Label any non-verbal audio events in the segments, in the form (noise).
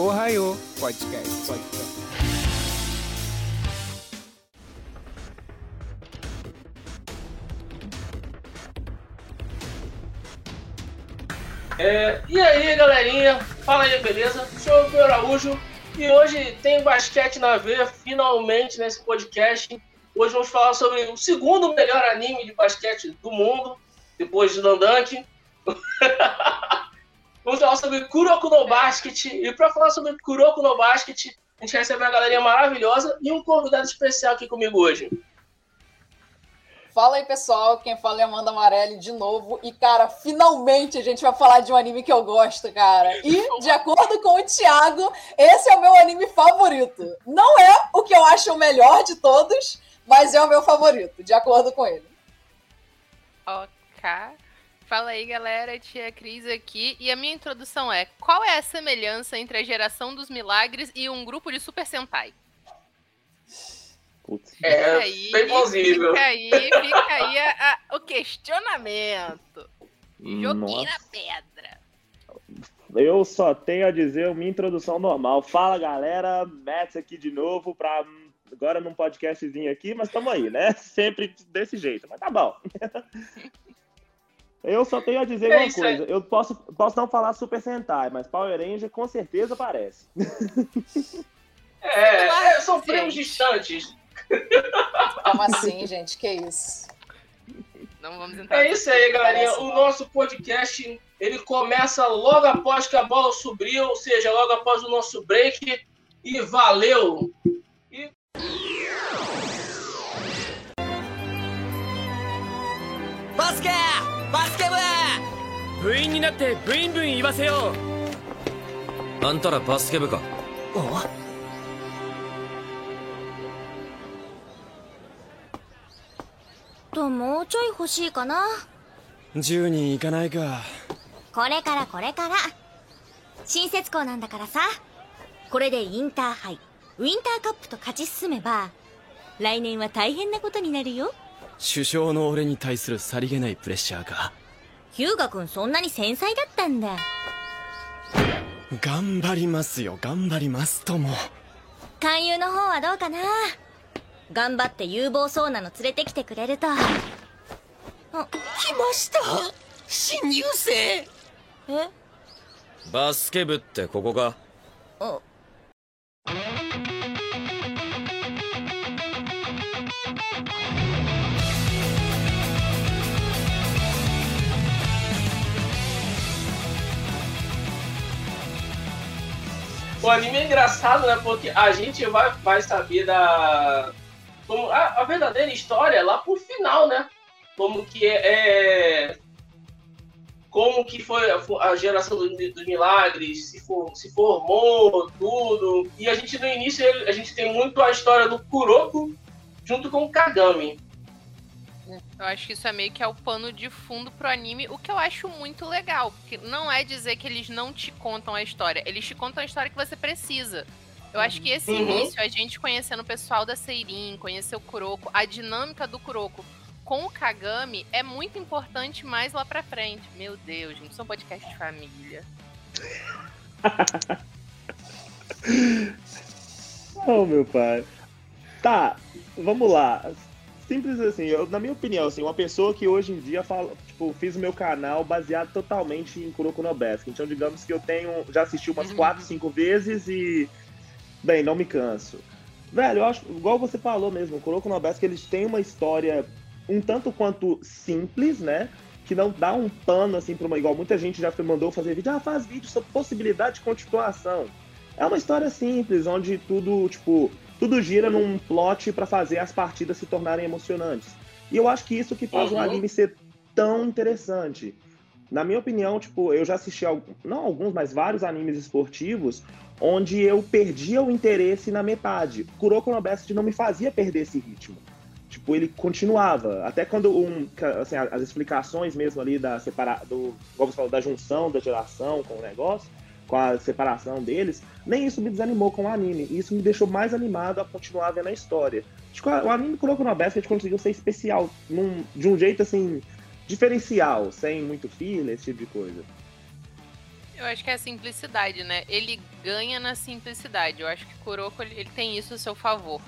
Ohio Podcast. Podcast. É, e aí, galerinha? Fala aí, beleza? Sou o Pedro Araújo e hoje tem basquete na veia, finalmente, nesse podcast. Hoje vamos falar sobre o segundo melhor anime de basquete do mundo, depois de Dandank. (laughs) vamos falar sobre Kuroko no Basket. E para falar sobre Kuroko no Basket, a gente recebe uma galerinha maravilhosa e um convidado especial aqui comigo hoje. Fala aí, pessoal. Quem fala é Amanda Amarelli de novo. E, cara, finalmente a gente vai falar de um anime que eu gosto, cara. E, de acordo com o Thiago, esse é o meu anime favorito. Não é o que eu acho o melhor de todos, mas é o meu favorito, de acordo com ele. Ok. Fala aí, galera. Tia Cris aqui. E a minha introdução é: qual é a semelhança entre a geração dos milagres e um grupo de Super Sentai? Putz. É, aí, bem plausível. Fica aí, fica aí a, a, o questionamento. Joguinho na pedra. Eu só tenho a dizer minha introdução normal. Fala, galera. Mets aqui de novo para agora num podcastzinho aqui, mas estamos aí, né? (laughs) Sempre desse jeito, mas tá bom. (laughs) Eu só tenho a dizer é uma coisa. Eu posso, posso não falar Super Sentai, mas Power Ranger com certeza aparece. É, é são prêmios distantes. Como assim, gente? Que isso? Não vamos entrar. É isso aí, galerinha. O nosso podcast ele começa logo após que a bola subiu, ou seja, logo após o nosso break. E valeu! E... Basque! Basque 部員になってブインブイン言わせよう。あんたらバスケ部か。あともうちょい欲しいかな？10人いかないか。これからこれから。新設校なんだからさ。これでインターハイウィンターカップと勝ち進めば来年は大変なことになるよ首相の俺に対するさりげないプレッシャーかヒューガ君そんなに繊細だったんだ。頑張りますよ。頑張りますとも。勧誘の方はどうかな。頑張って有望そうなの連れてきてくれると。あ来ました。新入生。え？バスケ部ってここか？あ O anime é engraçado, né? Porque a gente vai, vai saber da. Como, a, a verdadeira história lá pro final, né? Como que é. é como que foi a, a geração dos do milagres, se, for, se formou, tudo. E a gente no início a gente tem muito a história do Kuroko junto com o Kagami. Eu acho que isso é meio que é o pano de fundo pro anime, o que eu acho muito legal. Porque não é dizer que eles não te contam a história, eles te contam a história que você precisa. Eu acho que esse uhum. início, a gente conhecendo o pessoal da Seirin, conhecer o Kuroko, a dinâmica do Kuroko com o Kagami é muito importante mais lá pra frente. Meu Deus, gente, isso é um podcast de família. (laughs) oh, meu pai. Tá, vamos lá simples assim, eu, na minha opinião, assim, uma pessoa que hoje em dia fala, tipo, fiz o meu canal baseado totalmente em Kuroko no Basket. Então, digamos que eu tenho, já assisti umas 4, uhum. 5 vezes e bem, não me canso. Velho, eu acho, igual você falou mesmo, o Kuroko no Basket, eles têm uma história um tanto quanto simples, né? Que não dá um pano assim para uma igual muita gente já mandou fazer vídeo, ah, faz vídeo sobre possibilidade de continuação. É uma história simples, onde tudo, tipo, tudo gira num plot para fazer as partidas se tornarem emocionantes. E eu acho que isso que faz uhum. o anime ser tão interessante. Na minha opinião, tipo, eu já assisti não alguns, mas vários animes esportivos onde eu perdia o interesse na metade. Kuroko no Basket não me fazia perder esse ritmo. Tipo, ele continuava. Até quando um, assim, as explicações mesmo ali da separa, do, como você falou, da junção da geração com o negócio, com a separação deles, nem isso me desanimou com o anime. E isso me deixou mais animado a continuar vendo a história. Tipo, o anime Best, a gente conseguiu ser especial, num, de um jeito assim, diferencial, sem muito filler, esse tipo de coisa. Eu acho que é a simplicidade, né? Ele ganha na simplicidade. Eu acho que Kuroko ele, ele tem isso a seu favor.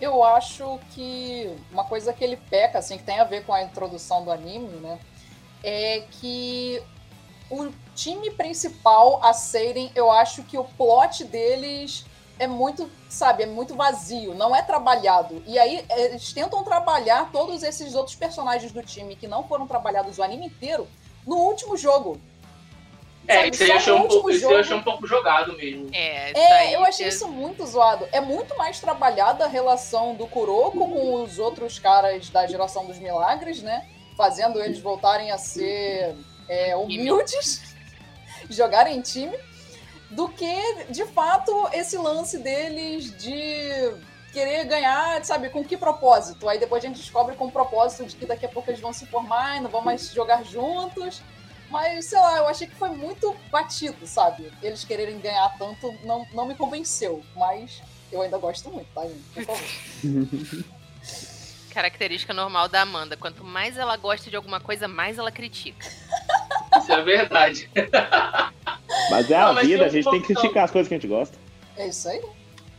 Eu acho que uma coisa que ele peca, assim, que tem a ver com a introdução do anime, né? É que o time principal, a Seiren, eu acho que o plot deles é muito, sabe, é muito vazio, não é trabalhado. E aí eles tentam trabalhar todos esses outros personagens do time que não foram trabalhados o anime inteiro no último jogo. É, Sabe, isso eu um pouco, isso eu jogo- achei um pouco jogado mesmo. É, É, eu achei é- isso muito zoado. É muito mais trabalhada a relação do Kuroko com os outros caras da geração dos milagres, né? Fazendo eles voltarem a ser é, humildes, (laughs) (laughs) jogarem em time, do que, de fato, esse lance deles de querer ganhar, sabe, com que propósito? Aí depois a gente descobre com o propósito de que daqui a pouco eles vão se formar e não vão mais jogar juntos. Mas, sei lá, eu achei que foi muito batido, sabe? Eles quererem ganhar tanto não, não me convenceu. Mas eu ainda gosto muito, tá, gente? Por favor. (laughs) característica normal da Amanda. Quanto mais ela gosta de alguma coisa, mais ela critica. (laughs) Isso é verdade. (laughs) Mas é Não, a mas vida, um a gente tem que criticar as coisas que a gente gosta. É isso aí.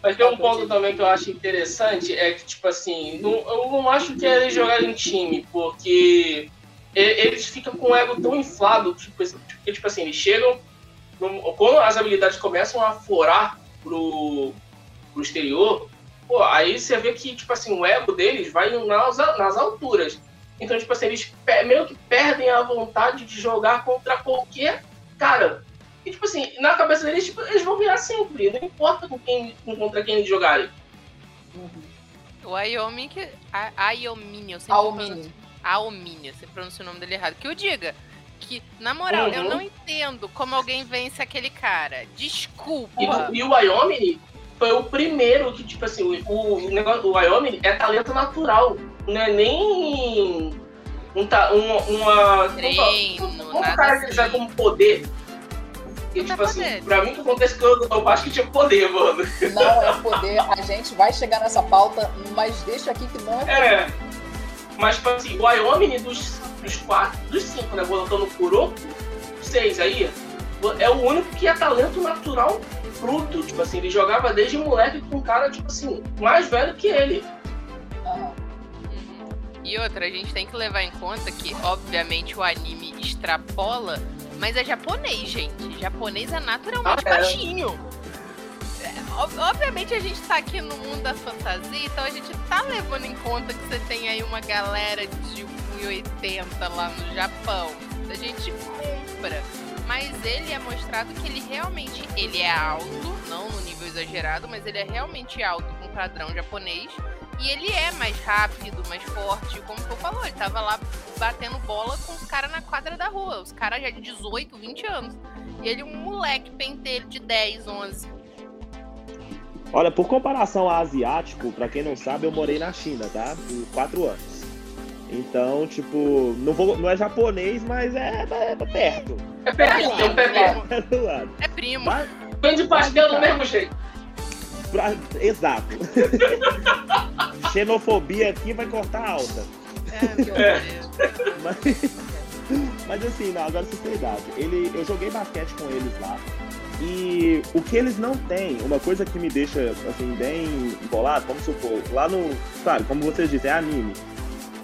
Mas tem um ponto também que eu acho interessante, é que, tipo assim, não- eu não acho que é eles jogarem em time, porque eles ficam com o ego tão inflado, tipo, porque, tipo assim, eles chegam, no- quando as habilidades começam a florar pro, pro exterior, pô, aí você vê que, tipo assim, o ego deles vai nas, nas alturas. Então, tipo assim, eles meio que perdem a vontade de jogar contra qualquer cara. E, tipo assim, na cabeça deles, tipo, eles vão ganhar sempre. Não importa com quem, contra quem eles jogarem. O Ayomi que. A, eu sempre Aomini. pronuncio- Aomini, você pronuncia o nome dele errado. Que eu diga que, na moral, eu Uhum. não entendo como alguém vence aquele cara. Desculpa. E, o- e o Wyoming foi o primeiro que, tipo assim, o, o, negócio, o Wyoming é talento natural. Não é nem um, ta- um, uma. Treino, o que já assim. como poder. E, tipo é assim, poder. pra mim que acontece que eu, eu acho que tinha poder, mano. Não é poder. A gente vai chegar nessa pauta, mas deixa aqui que não é poder. É. Mas, tipo assim, o Wyoming dos, dos quatro, dos cinco, né? Botando o Kuroko, seis aí, é o único que é talento natural bruto. Tipo assim, ele jogava desde moleque com um cara, tipo assim, mais velho que ele. E outra, a gente tem que levar em conta que, obviamente, o anime extrapola, mas é japonês, gente. Japonês é naturalmente Ah, é. baixinho. É, ob- obviamente a gente tá aqui no mundo da fantasia, então a gente tá levando em conta que você tem aí uma galera de 1,80 lá no Japão. A gente compra. Mas ele é mostrado que ele realmente ele é alto, não no nível exagerado, mas ele é realmente alto com padrão japonês. E ele é mais rápido, mais forte, como tu falou, ele tava lá batendo bola com os caras na quadra da rua, os caras já de 18, 20 anos. E ele um moleque pentelho de 10, 11. Olha, por comparação a asiático, pra quem não sabe, eu morei na China, tá? Por quatro anos. Então, tipo, não, vou, não é japonês, mas é, é perto. É perto, um pé perto. É do lado. É primo. Mas, Vende pastel do mesmo jeito. Pra- exato. (laughs) Xenofobia aqui vai cortar alta. É, meu É. Deus. (laughs) Mas, mas assim, não, agora sinceridade. Ele, eu joguei basquete com eles lá. E o que eles não têm, uma coisa que me deixa assim, bem embolado, como supor, lá no. Claro, como vocês dizem, é anime.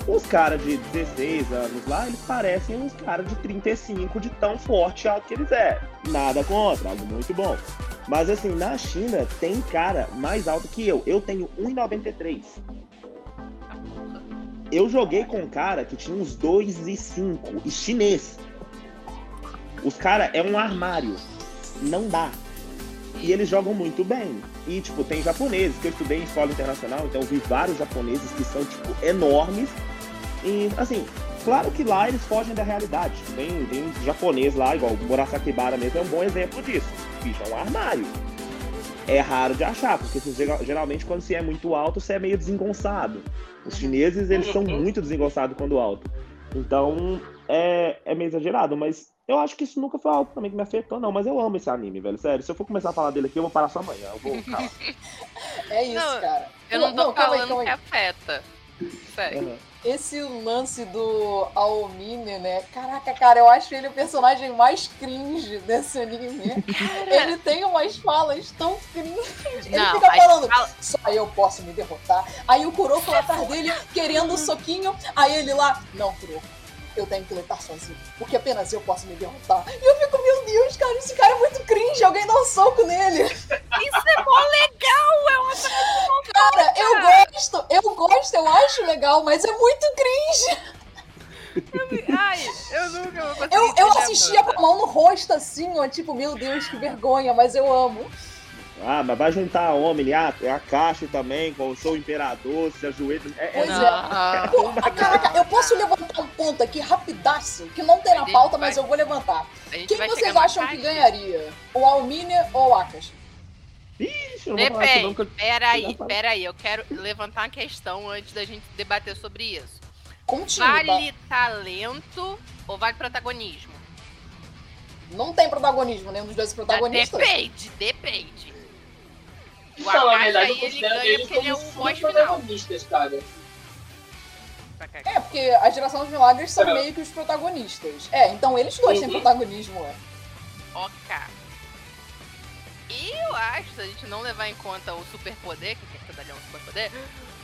Os caras de 16 anos lá, eles parecem uns caras de 35 de tão forte alto que eles é. Nada contra, algo muito bom. Mas assim, na China tem cara mais alto que eu. Eu tenho 1,93. Eu joguei com um cara que tinha uns 2 e 5 chinês. Os cara é um armário. Não dá. E eles jogam muito bem. E, tipo, tem japoneses, que eu estudei em escola internacional, então eu vi vários japoneses que são, tipo, enormes. E, assim, claro que lá eles fogem da realidade. Tem, tem um japonês lá, igual o Murasakibara mesmo, é um bom exemplo disso. Bicho é um armário. É raro de achar, porque geralmente quando você é muito alto, você é meio desengonçado. Os chineses, eles são Uhum. muito desengonçados quando alto. Então, é, é meio exagerado, mas eu acho que isso nunca foi algo também que me afetou, não. Mas eu amo esse anime, velho. Sério, se eu for começar a falar dele aqui, eu vou parar só amanhã. Eu vou calar. (laughs) É isso, Não, cara. Eu não tô calma aí, falando calma que aí. afeta. Sério. Uhum. Esse lance do Aomine, né? Caraca, cara, eu acho ele o personagem mais cringe desse anime. ele tem umas falas tão cringe. Ele fica falando, fala- só eu posso me derrotar. Aí o Kuroko lá atrás dele, querendo um soquinho. Aí ele lá, não, Kuroko, eu tenho que lutar sozinho. Porque apenas eu posso me derrotar. E eu fico, meu Deus, cara, esse cara é muito cringe. Alguém dá um soco nele. Isso é mó legal! É uma (laughs) Cara, eu gosto, eu gosto, eu acho legal, mas é muito cringe. Ai, eu nunca vou conseguir. Eu, eu assistia com a mão no rosto assim, ó, tipo, meu Deus, que vergonha, mas eu amo. Ah, mas vai juntar a homem, ah, a Caixa também, com o Sou Imperador, se ajoelha. É, é, Pois é. Não. Pô, caraca, eu posso levantar um ponto aqui rapidaço, que não tem na Vai, pauta, mas eu vou levantar. Quem vocês acham que ganharia? O Almine ou o Akashi? Ixi, eu não não, Depende. que eu- Peraí, peraí. Eu quero levantar uma questão antes da gente debater sobre isso. Tá? Vale talento ou vale protagonismo? Não tem protagonismo, nenhum dos dois protagonistas. Depende, depende. Então, na Akashi verdade, eu ele considero ganha eles ele é como final. protagonistas, cara. É, porque a geração dos milagres são É. meio que os protagonistas. É, então eles dois têm Uhum. protagonismo, é. Ok. E eu acho, se a gente não levar em conta o superpoder, que quem tá ali é um superpoder,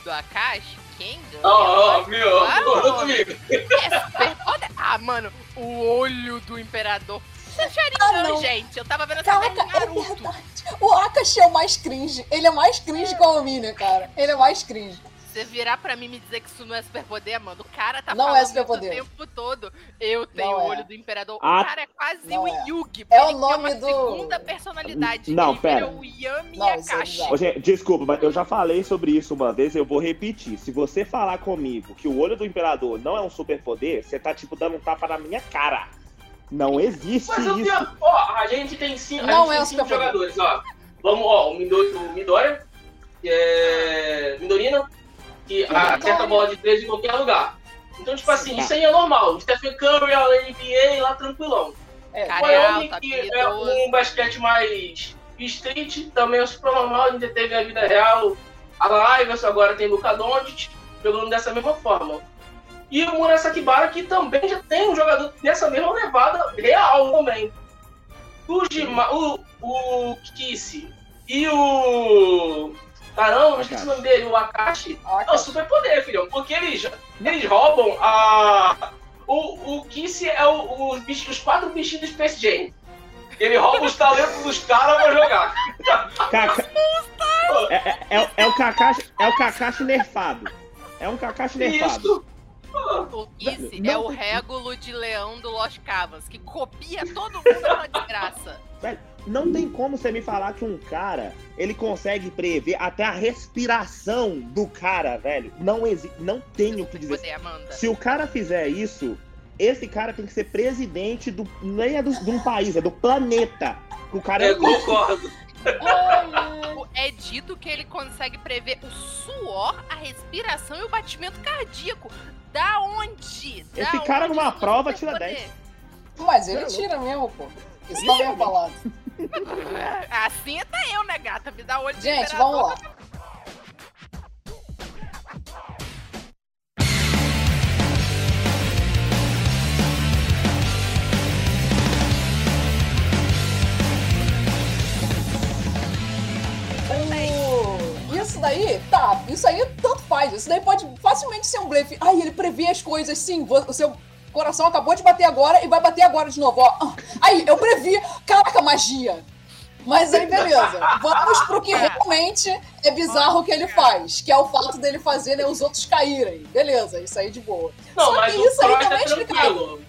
do Akashi, quem ganha? Ó, viu? Ah, Concordou ó. comigo. É superpoder. Ah, mano, o olho do imperador. Isso é Ah, Sharingan, não. gente. Eu tava vendo essa Caraca, é verdade. O Akashi é o mais cringe. Ele é mais cringe que o Almine, cara. Ele é mais cringe. Você virar pra mim e me dizer que isso não é superpoder, mano, o cara tá Não falando é isso superpoder. o tempo todo. Eu tenho Não o é. olho do imperador. Ah. O cara é quase Não o é. Yugi. É ele o nome uma do- segunda personalidade. Não, ele pera. vira o Yami Não, é Akashi. Ô, gente, desculpa, mas eu já falei sobre isso uma vez e eu vou repetir. Se você falar comigo que o olho do imperador não é um superpoder, você tá, tipo, dando um tapa na minha cara. Não existe Mas o isso. pior, ó, a gente tem cinco, Não é gente o tem cinco jogadores, ó. Vamos, ó, o, Mido, o Midoriya, que é Midorina, que acerta a bola de três em qualquer lugar. Então, tipo assim, Tá. isso aí é normal. O Stephen Curry, a NBA, lá tranquilão. É, O é Wyoming, alto, que é habilidoso. um basquete mais street, também é super normal, a gente teve a vida real. A Iverson agora tem Luka Doncic, jogando dessa mesma forma. E o Murasakibara, que também já tem um jogador dessa mesma levada real também. O, Gima, o, o Kiss e o... Caramba, esqueci o nome dele, o Akashi. É um super poder, filhão, porque eles, eles roubam a... O, o Kiss é o, os, bichos, os quatro bichinhos do Space Jam. Ele rouba os talentos dos caras pra jogar. Caca- É, é- é- é o Kakashi, é o Kakashi nerfado. É um Kakashi nerfado. Isso. Não é o régulo de leão do Lost Cavas, que copia todo mundo na desgraça. Não tem como você me falar que um cara, ele consegue prever até a respiração do cara, velho. Não existe, não tenho o que dizer. Poder. Se o cara fizer isso, esse cara tem que ser presidente do nem é do, de um país, é do planeta. O cara é, Eu concordo. Ai, ai. É dito que ele consegue prever o suor, a respiração e o batimento cardíaco. Da onde? Da Esse cara onde numa prova tira poder? 10. Mas ele tira mesmo, pô. Isso não é falado. Assim até eu, né, gata? Me dá olho de Gente, vamos lá. Isso daí, tá, isso aí tanto faz. Isso daí pode facilmente ser um blefe. Ai, ele prevê as coisas, sim. O seu coração acabou de bater agora e vai bater agora de novo, ó. Ah, Aí, eu previ. Caraca, magia. Mas aí, beleza. Vamos pro que realmente é bizarro que ele faz, que é o fato dele fazer né, os outros caírem. Beleza, isso aí de boa. Não, Só mas que isso aí Cross também é é explicado.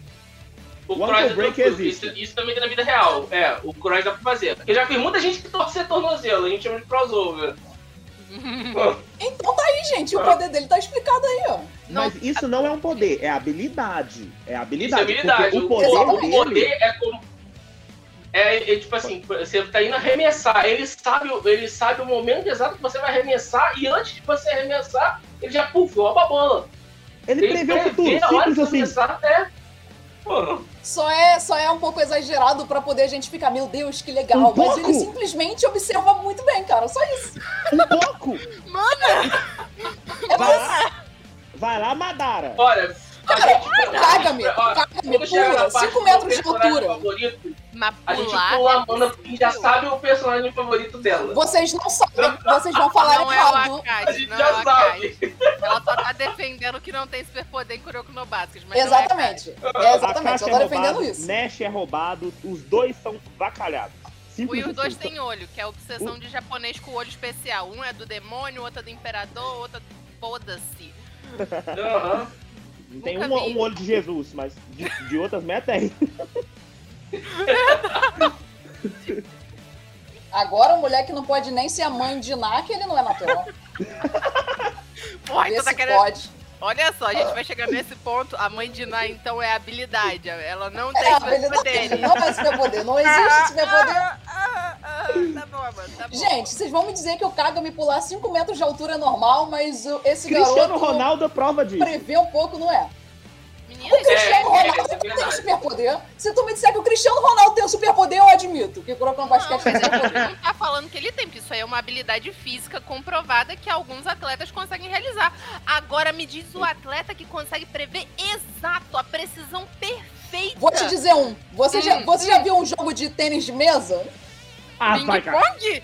O Cross é ankle break existe. Isso, isso também tem na vida real. É, o Cross dá pra fazer. Porque já fiz muita gente que torce tornozelo, a gente chama de crossover. Então tá aí, gente. O poder dele tá explicado aí, ó. Mas isso não é um poder, é habilidade. É Isso é habilidade. habilidade. O, o poder o dele. poder é como. É, é tipo assim, você tá indo arremessar, ele sabe, o- ele sabe o momento exato que você vai arremessar e antes de você arremessar, ele já puf, rouba a bola. Ele prevê o futuro, simples de assim. arremessar até. Pô, Só é, só é um pouco exagerado pra poder a gente ficar, meu Deus, que legal. Um Mas pouco? ele simplesmente observa muito bem, cara. Só isso. Um pouco! É Vai você. Vai lá, Madara. Olha, Cara, gente. Caga-me, caga-me, pula, na parte 5 do metros de altura. favorito, Mas a gente pular pula é a Amanda porque já sabe o personagem favorito dela. Vocês não sabem, vocês vão falar Não é o errado. A Akashi, gente não é já o sabe. Ela só tá defendendo que não tem superpoder em Kuroko no Basket, mas Exatamente. não é É, exatamente, eu tô é defendendo roubado, isso. Nash é roubado, os dois são vacalhados. Simples E os dois têm olho, que é a obsessão de japonês com olho especial. Um é do demônio, outro é do imperador, outro é do... Foda-se. Aham. Tem um, um olho de Jesus, mas de, de outras metas tem. Agora o moleque não pode nem ser a mãe de Ná, que ele não é natural. Porra, então tá querendo... pode. Olha só, a gente vai chegar nesse ponto. A mãe de Ná, então, é habilidade. Ela não tem É, ele não, superpoderes. não é superpoder, não existe superpoder. Tá mano, tá. Gente, vocês vão me dizer que o Kaga-me pular 5 metros de altura é normal, mas o- esse Cristiano garoto Ronaldo é prova disso. prevê um pouco, não é? Menina, O Cristiano é, Ronaldo é não tem verdade. superpoder. Se tu me disser que o Cristiano Ronaldo tem um superpoder, eu admito. Que o Kuroko no Não, basquete mas superpoder. não tá falando que ele tem, porque isso aí é uma habilidade física comprovada que alguns atletas conseguem realizar. Agora me diz o atleta que consegue prever exato a precisão perfeita. Vou te dizer um. Você, já, Hum, você já viu um jogo de tênis de mesa? Ah, vai, Ping cara. pong?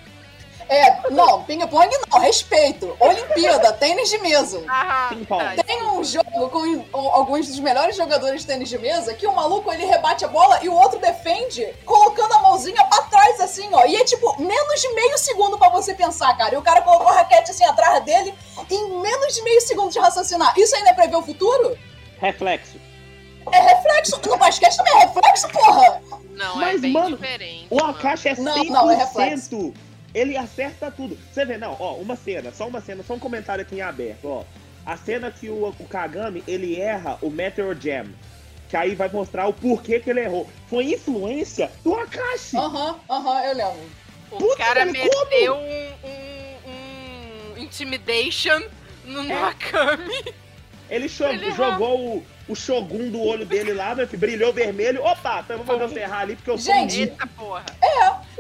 É, não, ping-pong não, respeito. Olimpíada, tênis de mesa. Ah, Ping pong. Tem um jogo com alguns dos melhores jogadores de tênis de mesa que o maluco ele rebate a bola e o outro defende colocando a mãozinha pra trás assim, ó. E é tipo menos de meio segundo pra você pensar, cara. E o cara colocou a raquete assim atrás dele em menos de meio segundo de raciocinar. Isso ainda é prever o futuro? Reflexo. É reflexo. No basquete também é reflexo, porra. Não, Mas, é bem mano, diferente. O mano. Akashi é 100%. Não, não, é reflexo. Ele acerta tudo. Você vê, não, ó, uma cena, só uma cena, só um comentário aqui em aberto, ó. A cena que o, o Kagami, ele erra o Meteor Jam. Que aí vai mostrar o porquê que ele errou. Foi influência do Akashi. Aham, aham, eu lembro. O Puta, cara meteu um, um, um intimidation no Nakami. Ele, Ele jogou o, o Shogun do olho dele lá, meu filho, brilhou vermelho. Opa, então eu vou fazer você errar ali, porque eu sou um Gente. Eita porra.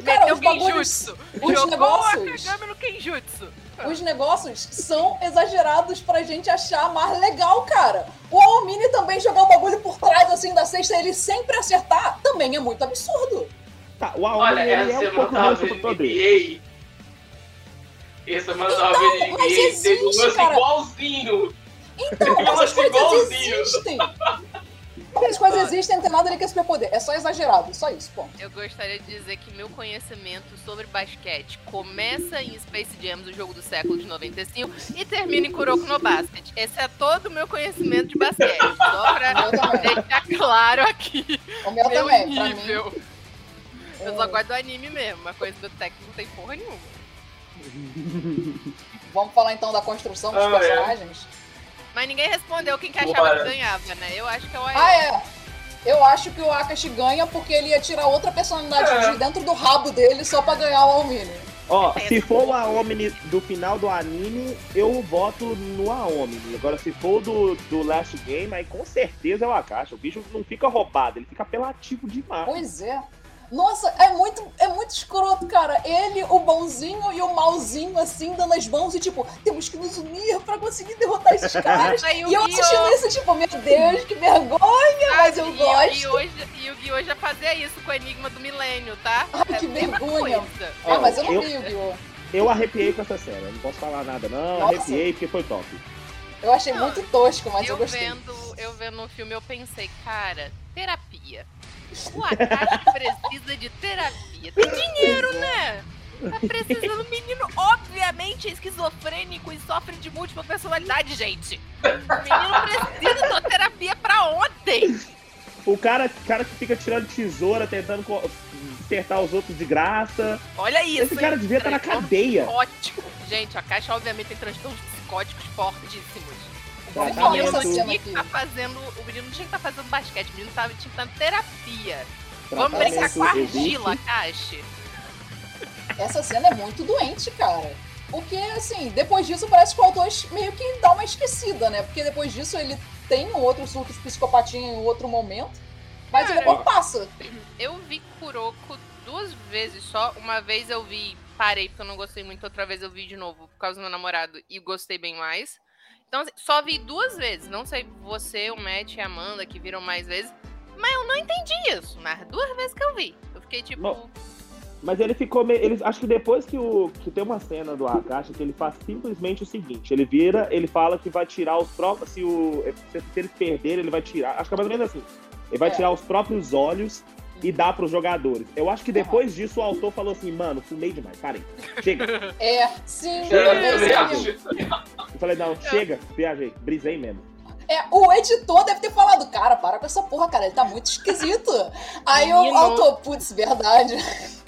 Cara, Meteu os bagulhos, os Jogou negócios- a Kagami no Kenjutsu. os negócios são exagerados pra gente achar mais legal, cara. O Aomini também jogar o bagulho por trás, assim, da cesta, e ele sempre acertar, também é muito absurdo. Tá, o Aomi, Olha, ele essa é um pouco semana mais vendo poder. Essa semana tava Então, vendo NBA. mas Teve um existe, lance cara. igualzinho. Então, essas acho coisas existem. Essas coisas existem, não tem nada ali que é superpoder. É só exagerado, só isso, ponto. Eu gostaria de dizer que meu conhecimento sobre basquete começa em Space Jam, o jogo do século de 95, e termina em Kuroko no Basket. Esse é todo o meu conhecimento de basquete. Só pra deixar claro aqui. O meu meu também, pra mim. nível. Eu é, só gosto do anime mesmo, uma coisa do técnico não tem porra nenhuma. Vamos falar então da construção dos Ah, é. Mas ninguém respondeu quem que achava Bora. que ganhava, né? Eu acho que é o Ayan. Ah, é. Eu acho que o Akashi ganha porque ele ia tirar outra personalidade É. de dentro do rabo dele só pra ganhar o Aomini. Ó, É, se for o Aomini do final do anime, eu voto no Aomini. Agora, se for do, do Last Game, aí com certeza é o Akashi. O bicho não fica roubado, ele fica apelativo demais. Pois é. Nossa, é muito, é muito escroto, cara. Ele, o bonzinho e o malzinho, assim, dando as mãos e tipo, temos que nos unir pra conseguir derrotar esses (laughs) caras. E eu assistindo isso, tipo, meu Deus, que vergonha, mas eu E- gosto. E, hoje, e o Guiô já fazia isso com o Enigma do Milênio, tá? Ai, É que vergonha. coisa. Ah, mas eu não Eu- vi o Guiô. Eu arrepiei com essa cena, não posso falar nada não, Nossa. arrepiei porque foi top. Eu achei Não, muito tosco, mas eu eu gostei. vendo, eu vendo o filme, eu pensei, cara, terapia. O Akashi precisa de terapia. Tem dinheiro, né? Tá precisando. O menino, obviamente, é esquizofrênico e sofre de múltipla personalidade, gente. O menino precisa da terapia pra ontem. O cara, cara que fica tirando tesoura, tentando acertar os outros de graça. Olha isso. Esse cara hein? devia estar na Transtorno cadeia. Psicótico. Gente, a Caixa obviamente tem transtornos psicóticos fortíssimos. O Vamos falar menino tinha que estar fazendo. O menino não tinha que estar fazendo basquete, o menino tava, tinha que estar em terapia. Vamos Tratamento brincar com a argila, Caixa. Essa cena é muito doente, cara. Porque, assim, depois disso parece que o autor meio que dá uma esquecida, né? Porque depois disso ele tem um outro surto de psicopatia em outro momento. Mas Cara, depois passa. Eu vi Kuroko duas vezes só. Uma vez eu vi, parei porque eu não gostei muito. Outra vez eu vi de novo por causa do meu namorado e gostei bem mais. Então, assim, só vi duas vezes. Não sei você, o Matt e a Amanda, que viram mais vezes. Mas eu não entendi isso. Nas duas vezes que eu vi. Eu fiquei tipo. Bom, Mas ele ficou meio. Ele, acho que depois que, o, que tem uma cena do Akashi que ele faz simplesmente o seguinte: ele vira, ele fala que vai tirar os próprios. Se, o, se eles perderem, ele vai tirar. Acho que é mais ou menos assim. Ele vai É. tirar os próprios olhos e dar pros jogadores. Eu acho que depois disso o autor falou assim: mano, fumei demais, parei. Chega. É, sim, Eu é, sim. acho. Eu falei: não, chega, viajei, brisei mesmo. É, o editor deve ter falado, cara, para com essa porra, cara, ele tá muito esquisito. Aí o autor, putz, verdade.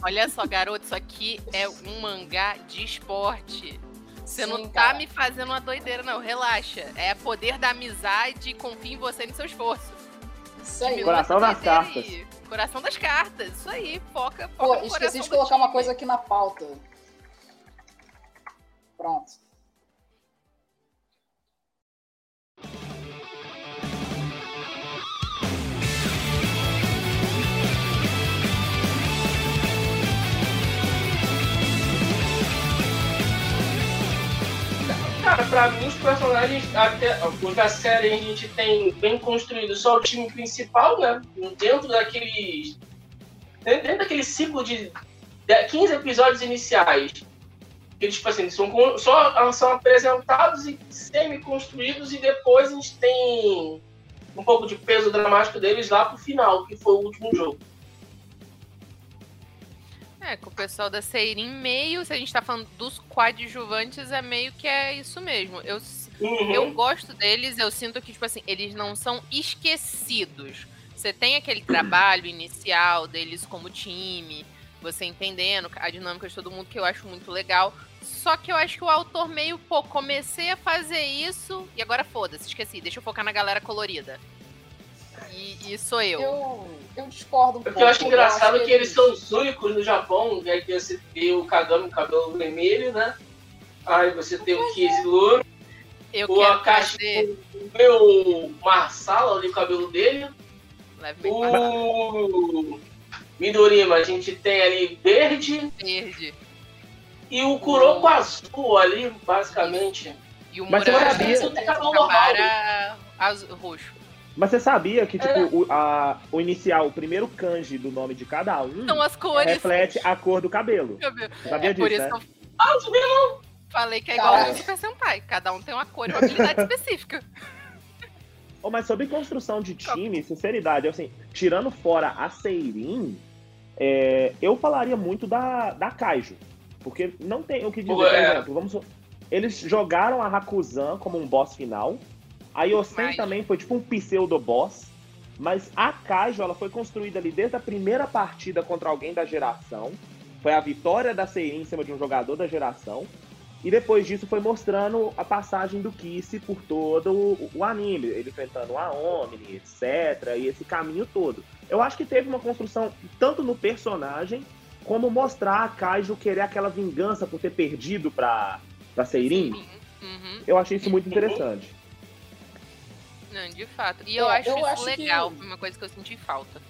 Olha só, garoto, isso aqui é um mangá de esporte. Você Sim, não tá cara. me fazendo uma doideira, não. Relaxa. É poder da amizade, confia em você e no seu esforço. Isso aí. Coração doideira cartas. aí. Coração das cartas. Isso aí. Foca, foca Pô, esqueci de colocar uma coisa aqui na pauta. Pronto. Cara, pra mim os personagens, até os da série a gente tem bem construído só o time principal, né? Dentro daqueles. Dentro daquele ciclo de de 15 episódios iniciais. Eles, tipo assim, são, só são apresentados e semi-construídos e depois a gente tem um pouco de peso dramático deles lá pro final, que foi o último jogo. É, com o pessoal da Seirin meio, se a gente tá falando dos coadjuvantes, é meio que é isso mesmo. Eu, Uhum. eu gosto deles, eu sinto que, tipo assim, eles não são esquecidos. Você tem aquele trabalho inicial deles como time, você entendendo a dinâmica de todo mundo, que eu acho muito legal. Só que eu acho que o autor meio, pô, comecei a fazer isso e agora foda-se, esqueci, deixa eu focar na galera colorida. E, e sou eu. Eu, eu discordo um pouco. Porque eu acho engraçado acho que eles são os únicos no Japão, né? Que você tem o Kagami com cabelo vermelho, né? Aí você tem o Kiz louro, Eu o Akashi fazer. com o meu Marsala ali, o cabelo dele. Leve O Midorima, a gente tem ali verde. verde. E o Kuroko azul ali, basicamente. E o Mas Murata sabia- Você tem cabelo normal. para azul, roxo. Mas você sabia que, tipo, É. o, a- o inicial, o primeiro kanji do nome de cada um São as cores. reflete a cor do cabelo. Cabelo. Sabia É por disso, isso né? que eu Ah, falei que é igual ao Super Sentai. Cada um tem uma cor e uma habilidade (laughs) específica. Oh, mas sobre construção de time, sinceridade, assim, tirando fora a Seirin, é, eu falaria muito da, da Kaiju. Porque não tem o que dizer, Pô, por é. exemplo, vamos, eles jogaram a Hakuzan como um boss final. A Yosen também foi tipo um pseudo-boss. Mas a Kaiju, ela foi construída ali desde a primeira partida contra alguém da geração. Foi a vitória da Seirin em cima de um jogador da geração. E depois disso foi mostrando a passagem do Kiss por todo o, o anime, ele enfrentando a Omni, etc. E esse caminho todo. Eu acho que teve uma construção tanto no personagem, como mostrar a Kaiju querer aquela vingança por ter perdido pra, pra Seirin. Uhum. Eu achei isso muito interessante. Não, de fato. E eu É, acho eu isso acho que- legal. Foi uma coisa que eu senti falta.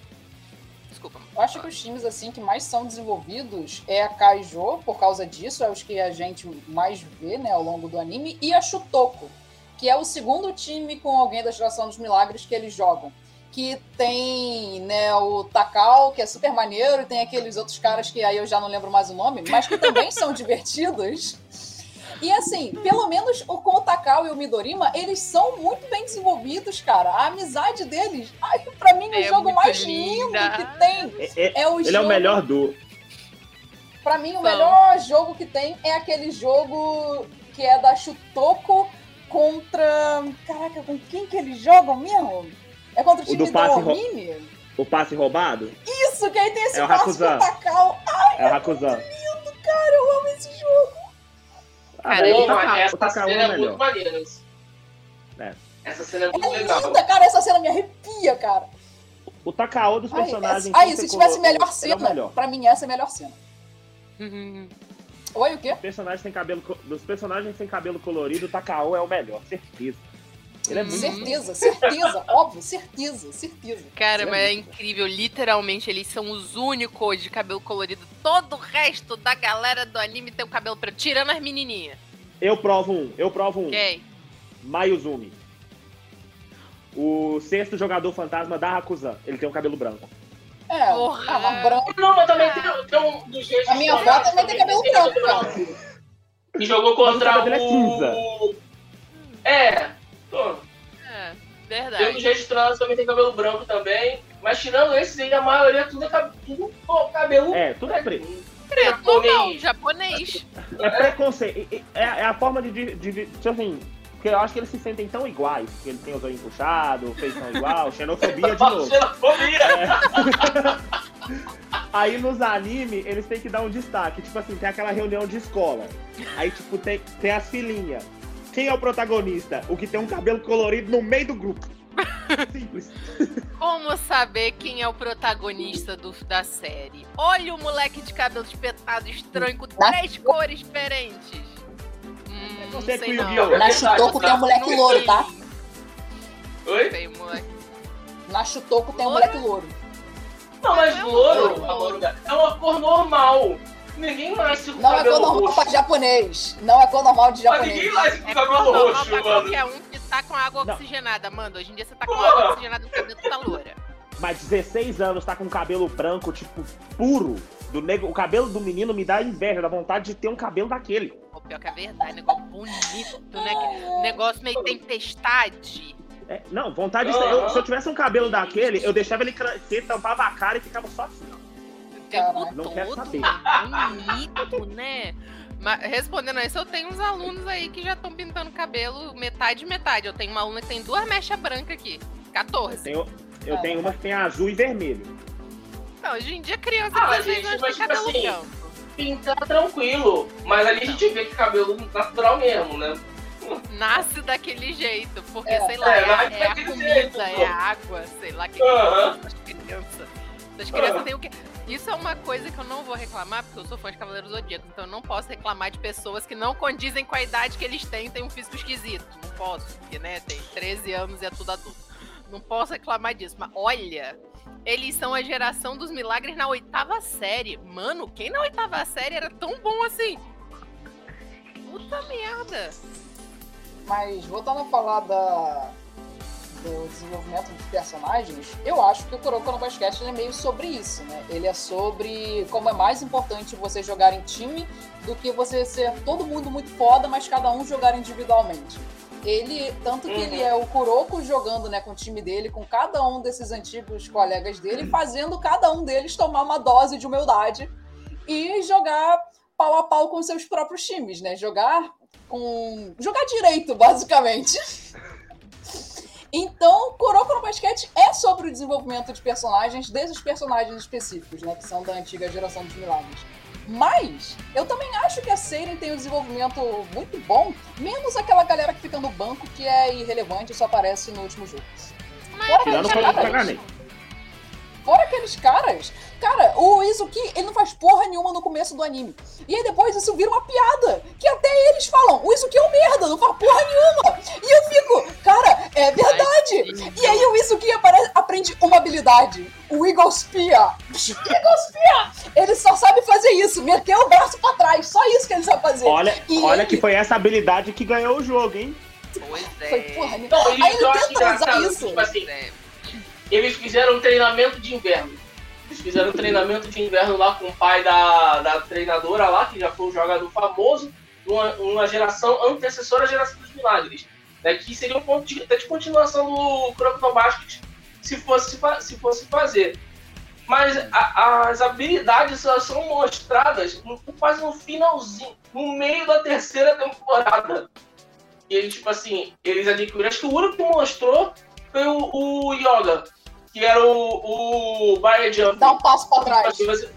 Desculpa. Eu acho que os times assim que mais são desenvolvidos é a Kaijo, por causa disso, é os que a gente mais vê, né, ao longo do anime, e a Shutoko, que é o segundo time com alguém da geração dos milagres que eles jogam. Que tem, né, o Takao, que é super maneiro, e tem aqueles outros caras que aí eu já não lembro mais o nome, mas que também são (laughs) divertidos. E assim, pelo menos o com o Takao e o Midorima, eles são muito bem desenvolvidos, cara. A amizade deles, ai, pra mim, é o É jogo muito mais lindo linda. que tem. É- é- É o ele é jogo, o melhor do. Pra mim, o melhor jogo que tem é aquele jogo que é da Shutoko contra. Caraca, com quem que eles jogam mesmo? É contra o O time do passe ro- Omini? O passe roubado Isso, que aí tem esse É o passe o Takao. é o Hakuzan. Cara, eu amo esse jogo. Ah, Cara, o essa cena é o muito melhor. maneira. É. Essa cena é muito É legal. linda, cara. Essa cena me arrepia, cara. O Takao dos personagens. essa- aí, se tivesse melhor cena, melhor. pra mim essa é a melhor cena. Oi, o quê? personagens sem cabelo, dos personagens sem cabelo colorido, o Takao é o melhor, certeza. Ele é muito Certeza, certeza, (laughs) óbvio, certeza, certeza. Cara, é mas é muito incrível. Literalmente, eles são os únicos de cabelo colorido. Todo o resto da galera do anime tem o cabelo preto, tirando as menininhas. Eu provo um, eu provo um. Ok? Mayuzumi. O sexto jogador fantasma da Hakusan. Ele tem um cabelo branco. É, Porra. ah, mas branco. Não, mas também tem, tem um dos jeitos A minha avó também tem cabelo branco, cara. E jogou contra o é o. É. É, tem um dos verdade. jeitos trans também tem cabelo branco também. Mas tirando esses aí, a maioria tudo é cab- tudo, pô, cabelo. É, tudo é preto. Preto, normal, japonês. É preconceito. E- e- É, é a forma de, de, de- Tipo assim. Porque eu acho que eles se sentem tão iguais. Que eles têm os olhos puxados, feição igual, (laughs) xenofobia de novo. Xenofobia. (laughs) Aí nos anime, eles têm que dar um destaque. Tipo assim, tem aquela reunião de escola. Aí, tipo, tem, tem as filhinhas. Quem é o protagonista? O que tem um cabelo colorido no meio do grupo. (laughs) Simples. Como saber quem é o protagonista do- da série? Olha o moleque de cabelo espetado estranho com três cores diferentes. Hum, não sei com não. Na Chutoco tem um moleque louro, tá? Oi? Feio, moleque. Na Chutoco tem um moleque louro. Não, mas é louro, é uma cor normal. Ninguém nasce com Não é cor normal roxo. pra japonês. Não é cor normal de Mas japonês. ninguém nasce com É cabelo normal roxo, pra mano. qualquer um que tá com água Não. oxigenada, mano. Hoje em dia você tá com Porra. água oxigenada no cabelo tá loura. Mas 16 anos, tá com cabelo branco, tipo, puro. Do nego... O cabelo do menino me dá inveja, dá vontade de ter um cabelo daquele. O pior que é verdade, negócio bonito, né? Negócio meio tempestade. É, não, vontade de ser. eu- se eu tivesse um cabelo daquele, eu deixava ele crescer, tampava a cara e ficava só assim. Tempo Caraca, não quero todo, saber. bonito, né? Mas, respondendo a isso, eu tenho uns alunos aí que já estão pintando cabelo metade metade. Eu tenho uma aluna que tem duas mechas brancas aqui. 14. Tenho- eu tenho uma que tem azul e vermelho. Não, hoje em dia criança Ah, de 16 gente, anos mas tem tipo cabelo assim, branco. Pintar tranquilo. Mas ali a gente vê que cabelo natural mesmo, né? Nasce daquele jeito, porque, É. sei lá, É, é, é a comida, jeito, é a água, sei lá, que Aham. as crianças. As crianças Aham. têm o quê? Isso é uma coisa que eu não vou reclamar, porque eu sou fã de Cavaleiros Zodíacos, então eu não posso reclamar de pessoas que não condizem com a idade que eles têm, têm um físico esquisito. Não posso, porque, né, tem 13 anos e é tudo adulto. Não posso reclamar disso, mas olha, eles são a geração dos milagres na oitava série. Mano, quem na oitava série era tão bom assim? Puta merda. Mas voltando a falar da, do desenvolvimento dos personagens, eu acho que o Kuroko no Basquete é meio sobre isso, né? Ele é sobre como é mais importante você jogar em time do que você ser todo mundo muito foda, mas cada um jogar individualmente. Ele, tanto que Uhum. ele é o Kuroko jogando né, com o time dele, com cada um desses antigos colegas dele, fazendo cada um deles tomar uma dose de humildade e jogar pau a pau com seus próprios times, né? Jogar com. jogar direito, basicamente. (laughs) Então, Kuroko no Basquete é sobre o desenvolvimento de personagens, desses personagens específicos, né? Que são da antiga geração dos milagres. Mas, eu também acho que a Seiren tem um desenvolvimento muito bom, menos aquela galera que fica no banco que é irrelevante e só aparece no último jogo. Fora Tirando o fora aqueles caras, cara, o Izuki, ele não faz porra nenhuma no começo do anime. E aí depois isso vira uma piada, que até eles falam, o Izuki é um merda, não faz porra nenhuma. E eu fico, cara, é verdade. E aí o Izuki apare- aprende uma habilidade, o Eagle Spear. (laughs) Eagle Spear! Ele só sabe fazer isso, meter o braço pra trás, só isso que ele sabe fazer. Olha, E olha ele- que foi essa habilidade que ganhou o jogo, hein? Pois é. Foi porra. Não, Aí ele acho tenta usar isso. tipo assim, Pois é. Eles fizeram um treinamento de inverno. Eles fizeram um treinamento de inverno lá com o pai da, da treinadora lá, que já foi um jogador famoso, uma, uma geração antecessora à geração dos milagres. Né, que seria um ponto de, até de continuação do Kuroko no Basket se fosse, se fosse fazer. Mas a- as habilidades elas são mostradas no- quase no finalzinho, no meio da terceira temporada. E ele, tipo assim, eles adquiriram. Acho que o único que mostrou foi o, o Yoga, que era o, o Baia Jump. Dá um passo pra Tipo trás. assim, você-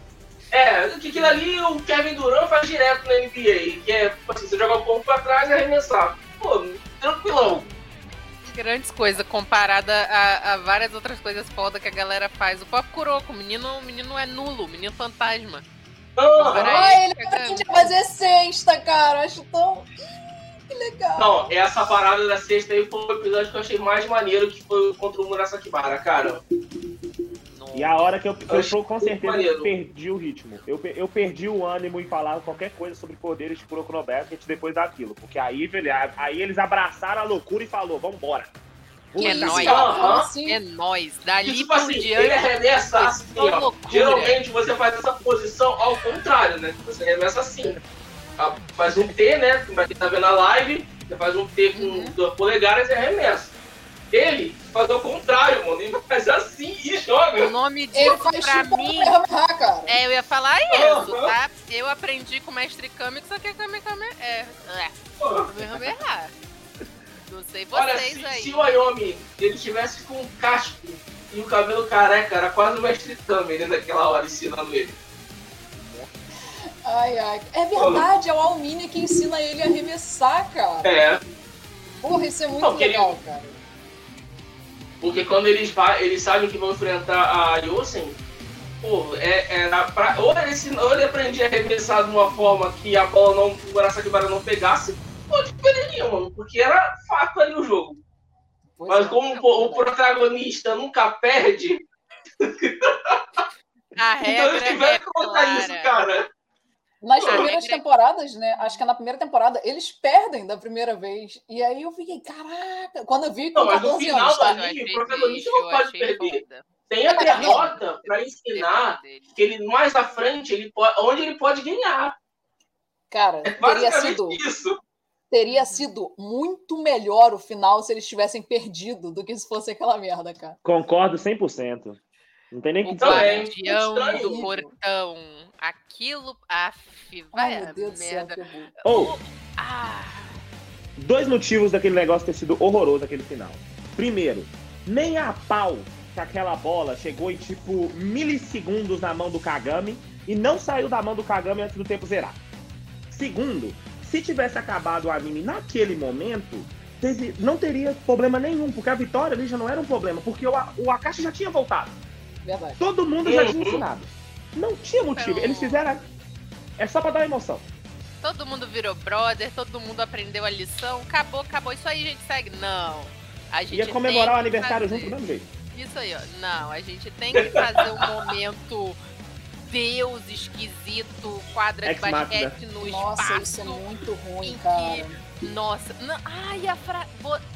É, que aquilo ali o Kevin Durant faz direto na NBA, que é, tipo assim, você joga o corpo pra trás e arremessar. Pô, tranquilão. Grandes coisas comparada a, a várias outras coisas foda que a galera faz. O próprio Kuroko, o menino, o menino é nulo, o menino fantasma. Peraí, Ai, ele aprende a fazer cesta, cara. Acho tão. Legal. não, essa parada da sexta aí foi o episódio que eu achei mais maneiro, que foi contra o Murasakibara, cara. E a hora que eu, eu, eu com certeza maneiro. perdi o ritmo. Eu, eu perdi o ânimo em falar qualquer coisa sobre poderes de Kuroko no Basket depois daquilo. Porque aí, velho, aí eles abraçaram a loucura e falou, vambora. Que é nóis. assim? É nóis. Dali tipo assim, ele diante. arremessa assim, ó. loucura. Geralmente você faz essa posição ao contrário, né? Você arremessa assim. Ah, Faz um T, né? Pra quem tá vendo a live, você faz um T com Uhum. duas polegadas e arremessa. Ele faz ao contrário, mano. Ele faz assim e O joga. nome Ele disso pra mim. Cara. É, eu ia falar isso, Aham. tá? Eu aprendi com o mestre Kami que só que é Kami Kami. É. É. Kamehameha. Não sei Olha, vocês se, aí. se o Ayomi ele tivesse com um casco e o cabelo careca, era quase o mestre Kami, né? Naquela hora, ensinando ele. Ai, ai. É verdade, é o Almini que ensina ele a arremessar, cara. É, Porra, isso é muito Não, porque ele- legal, cara. porque quando eles, vai, eles sabem que vão enfrentar a Yosen, pô, é, é na- pra- ou, ele, ou ele aprendia a arremessar de uma forma que a bola não, o braço de bola não pegasse, ou ele perderia, mano, porque era fato ali o jogo. Pois Mas é. como pô, o protagonista nunca perde, A (laughs) então eles tiveram é que contar isso, cara. Nas A primeiras regra- temporadas, né? Acho que é na primeira temporada, eles perdem da primeira vez. E aí eu fiquei, caraca, quando eu vi com Não, mas no 14 final anos, tá? Achei o protagonista não pode perder. foda. Tem a derrota pra Ter ensinar que ele mais à frente, ele pode, onde ele pode ganhar. Cara, É teria sido, isso. teria sido muito melhor o final se eles tivessem perdido do que se fosse aquela merda, cara. Concordo 100%. Não tem nem o que Então, dizer. é Guardião estranho. do portão. Aquilo. Af, vai Ai, meu Deus do céu, merda. Ou, Ah, dois motivos daquele negócio ter sido horroroso aquele final. Primeiro, nem a pau que aquela bola chegou em tipo milissegundos na mão do Kagami e não saiu da mão do Kagami antes do tempo zerar. Segundo, se tivesse acabado o anime naquele momento, não teria problema nenhum, porque a vitória ali já não era um problema, porque o Akashi já tinha voltado. Verdade. Todo mundo já tinha Uhum. ensinado. Não tinha motivo, Então- eles fizeram. É só pra dar emoção. todo mundo virou brother, todo mundo aprendeu a lição. Acabou, acabou. Isso aí, gente segue. Não. A gente Ia comemorar o aniversário fazer. junto do mesmo jeito. Isso aí, ó. Não, a gente tem que fazer um momento Deus esquisito, quadra de basquete no Nossa, espaço. isso é muito ruim, em que- cara. Nossa, não, ai, a fra...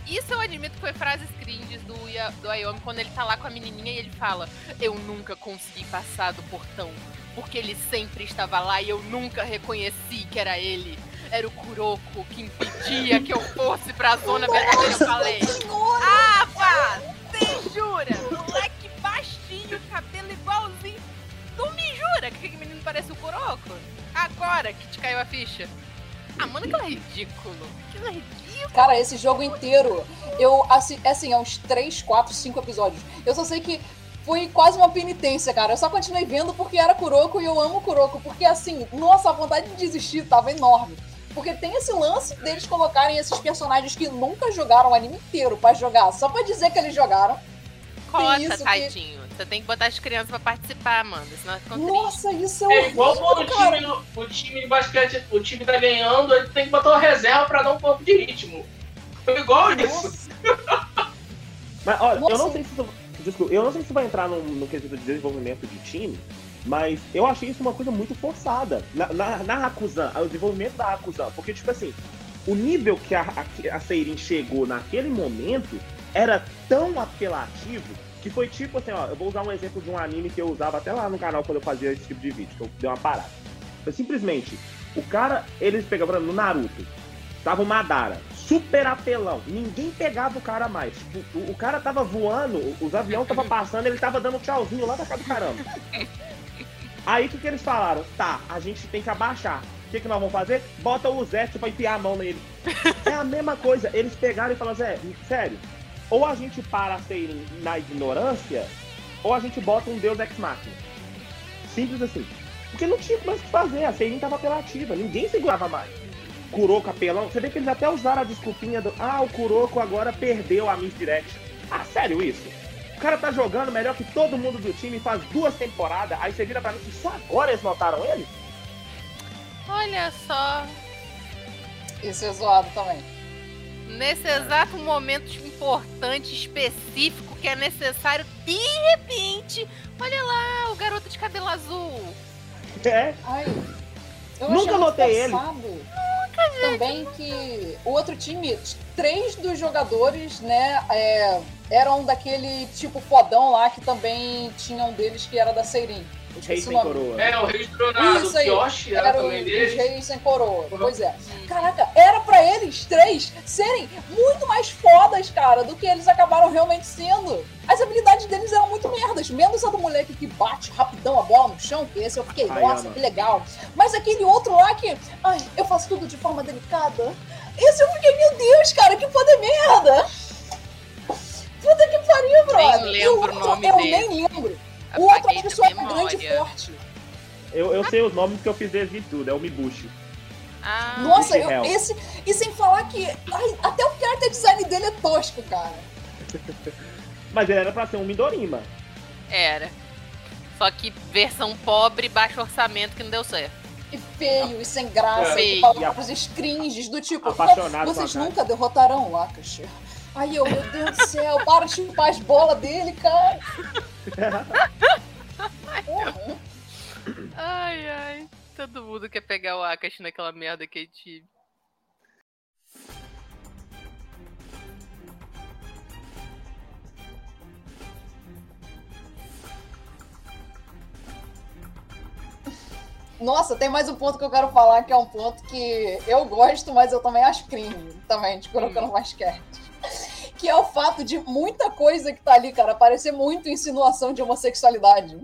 Isso eu admito que foi frases cringes do, Ia- do Ayomi quando ele tá lá com a menininha e ele fala: Eu nunca consegui passar do portão, porque ele sempre estava lá e eu nunca reconheci que era ele. Era o Kuroko que impedia que eu fosse pra zona verdadeira. Eu falei: Ah, pá, você jura? Moleque baixinho, cabelo igualzinho. Tu me jura que aquele menino parece o Kuroko? Agora que te caiu a ficha. Ah, mano, aquilo é ridículo. Aquilo é ridículo. Cara, esse jogo inteiro, eu, assim, é assim, é uns 3, 4, 5 episódios. Eu só sei que foi quase uma penitência, cara. Eu só continuei vendo porque era Kuroko e eu amo Kuroko. Porque, assim, nossa, a vontade de desistir tava enorme. Porque tem esse lance deles colocarem esses personagens que nunca jogaram o anime inteiro pra jogar, só pra dizer que eles jogaram. Cota, isso que- tadinho. Você tem que botar as crianças pra participar, Amanda. Senão ficam. Nossa, isso é É igual quando o time, o time de basquete, o time tá ganhando, ele tem que botar uma reserva pra dar um pouco de ritmo. Foi igual isso. (laughs) Mas olha, eu Nossa. não sei se isso, desculpa, eu não sei se vai entrar no, no quesito de desenvolvimento de time, mas eu achei isso uma coisa muito forçada. Na, na, na Hakusan, o desenvolvimento da Hakusan, porque tipo assim, o nível que a, a, a Seirin chegou naquele momento era tão apelativo que foi tipo assim, ó, eu vou usar um exemplo de um anime que eu usava até lá no canal quando eu fazia esse tipo de vídeo, que eu dei uma parada. Foi simplesmente, o cara, eles pegavam no Naruto, tava o Madara, super apelão, ninguém pegava o cara mais. Tipo, o, o cara tava voando, os aviões tava (laughs) passando, ele tava dando tchauzinho lá da casa do caramba. Aí o que, que eles falaram? Tá, a gente tem que abaixar. O que, que nós vamos fazer? Bota o Zé pra enfiar a mão nele. (laughs) É a mesma coisa. Eles pegaram e falaram, Zé, sério, ou a gente para a Seirin na ignorância, ou a gente bota um Deus Ex Machina. Simples assim. Porque não tinha mais o que fazer, a Seirin tava apelativa, ninguém segurava mais. Kuroko apelão, você vê que eles até usaram a desculpinha do Ah, o Kuroko agora perdeu a Miss Direct. Ah, sério isso? O cara tá jogando melhor que todo mundo do time faz duas temporadas, aí você vira pra mim que só agora eles notaram ele? Olha só. Isso é zoado também. Nesse exato momento importante, específico, que é necessário, de repente, olha lá, o garoto de cabelo azul. É, Ai, eu Nunca notei ele. forçado Também que o outro time, três dos jogadores, né, é, eram daquele tipo fodão lá que também tinha um deles que era da Seirin. Eu rei sem o coroa. É, o Rei Tronado, Isso o aí, Yoshi era Era o, também os dele. reis sem coroa. Pois é. Caraca, era pra eles três serem muito mais fodas, cara, do que eles acabaram realmente sendo. As habilidades deles eram muito merdas. Menos a do moleque que bate rapidão a bola no chão, que esse eu fiquei, Ai, nossa, ama. que legal. Mas aquele outro lá que, ai, eu faço tudo de forma delicada. Esse eu fiquei, meu Deus, cara, que foda merda. Puta que pariu, brother. Nem o lembro o outro, nome eu dele. nem lembro. O outro que da só era grande e forte. Eu, eu sei os nomes porque eu fiz desde tudo, é o Mibushi. Ah, Nossa, eu- esse. E sem falar que. ai, até o character design dele é tosco, cara. (laughs) Mas ele era pra ser um Midorima. era. Só que versão pobre, baixo orçamento, que não deu certo. E feio e sem graça. É. E Feio. palavras scringes do tipo. Apaixonado Vocês a nunca derrotarão o Akashi. Ai, eu, meu Deus do céu, para de chupar as bolas dele, cara. (laughs) Ai, ai. Todo mundo quer pegar o Akashi naquela merda que é time. Nossa, tem mais um ponto que eu quero falar, que é um ponto que eu gosto, mas eu também acho crime, também, de colocando mais quieto. Que é o fato de muita coisa que tá ali, cara, parecer muito insinuação de homossexualidade.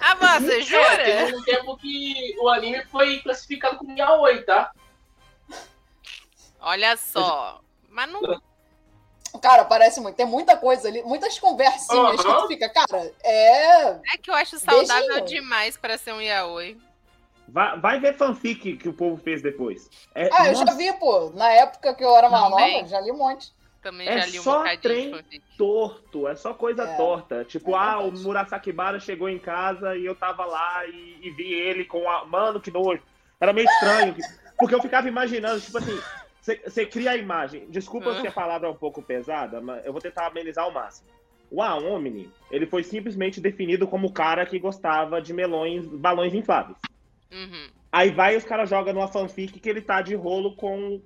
Ah, você É, jura? teve um tempo que o anime foi classificado como yaoi, tá? Olha só. Mas não. Cara, parece muito. Tem muita coisa ali, muitas conversinhas que Aham. tu fica, cara, é. É que eu acho saudável Beijinho. demais pra ser um yaoi. Vai, vai ver fanfic que o povo fez depois. É, Ah, eu já nossa, vi, pô. Na época que eu era mais Também. nova, já li um monte. Também É já li um só trem. torto, é só coisa É. torta. Tipo, É ah, o verdade. Murasakibara chegou em casa e eu tava lá e, e vi ele com a. Mano, que nojo. Era meio estranho. (laughs) porque eu ficava imaginando, tipo assim, você cria a imagem. Desculpa Ah. se a palavra é um pouco pesada, mas eu vou tentar amenizar ao máximo. O Aomni, ele foi simplesmente definido como o cara que gostava de melões, balões infláveis. Uhum. Aí vai e os caras jogam numa fanfic que ele tá de rolo com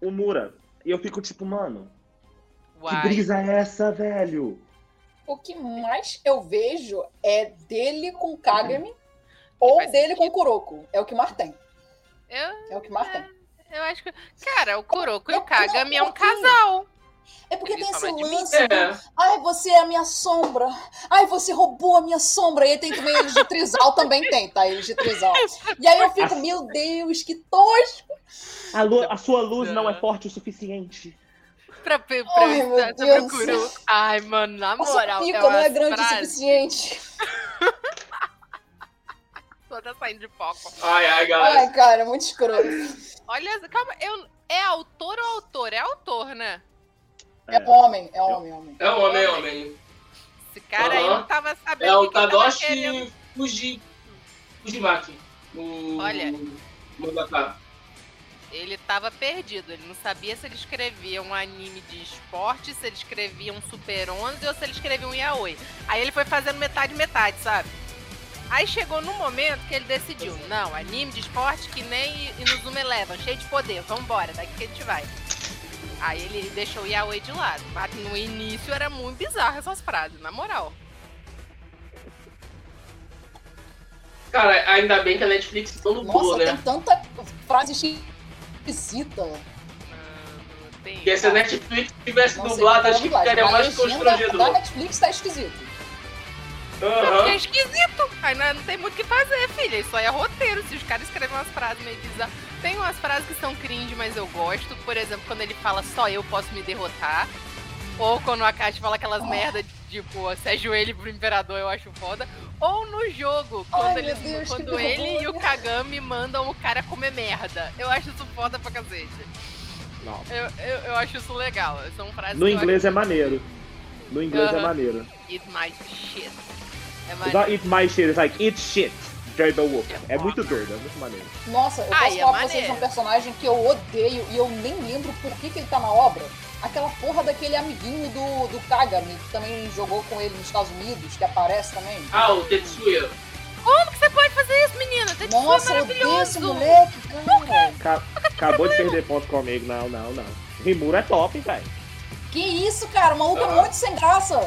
o Mura. E eu fico tipo, mano, que brisa é essa, velho? O que mais eu vejo é dele com Kagami ou Faz dele com Kuroko. É o que mais tem. Eu, É o que mais tem. eu acho que. Cara, o Kuroko e o Kagami é um pouquinho. casal. É porque Ele tem esse lance do, É. ai, você é a minha sombra. Ai, você roubou a minha sombra. E aí tem também eles de Trisal, também tem, tá? Eles de Trisal. E aí eu fico, meu Deus, que tosco. A, lu- a sua luz não é forte o suficiente. Pra, pra, pra, Ai, meu pra- Deus pro Kuroko. Ai, mano, na moral. pica é não é grande o frases suficiente. Toda saindo de foco. Ai, ai, galera. Ai, cara, muito escroto. Olha, calma, eu, é autor ou autor? É autor, né? É homem, é homem, é homem. É homem, é homem. Esse cara aí Aham. não tava sabendo É o o Tadoshi querendo. Fuji... Fujimaki. O... Olha. Mangaka. Ele tava perdido. Ele não sabia se ele escrevia um anime de esporte, se ele escrevia um Super 11 ou se ele escrevia um Yaoi. Aí ele foi fazendo metade, metade, sabe? Aí chegou no momento que ele decidiu: não, anime de esporte que nem Inuzuma Eleven, cheio de poder, vambora, daqui que a gente vai. Aí ele deixou o Yaoi de lado. Mas no início era muito bizarro essas frases, na moral. Cara, ainda bem que a Netflix não dublou, Nossa, né? tem tanta frase esquisita. Não, tem. Porque se a Netflix tivesse dublado, qual acho que ficaria mais a constrangedor. Da Netflix tá esquisito. Aham. é esquisito. Aí não, não tem muito o que fazer, filha. Isso aí é roteiro. Se os caras escrevem umas frases meio bizarras. Tem umas frases que são cringe, mas eu gosto. Por exemplo, quando ele fala só eu posso me derrotar. Ou quando o Akashi fala aquelas merda de, tipo, se ajoelhe pro imperador, eu acho foda. Ou no jogo, quando, Ai, eles, Deus, quando ele e o. Kagami mandam o cara comer merda. Eu acho isso foda pra cacete. Não. Eu, eu, eu acho isso legal. São frases No inglês é maneiro. No inglês é Aham. maneiro. acho eat my shit. É It's maneiro. not eat my shit, it's like eat shit. Jerry Wolf. É muito doido, é muito maneiro. Nossa, eu Ai, posso é falar pra vocês maneiro. um personagem que eu odeio e eu nem lembro por que, que ele tá na obra. Aquela porra daquele amiguinho do, do Kagami, que também jogou com ele nos Estados Unidos, que aparece também. Ah, o Tetsuya. Como que você pode fazer isso, menina? Tem Nossa, eu odeio esse moleque, cara. Ca- acabou de perder ponto comigo. Não, não, não. Rimuro é top, velho. Que isso, cara? O maluco é muito sem graça.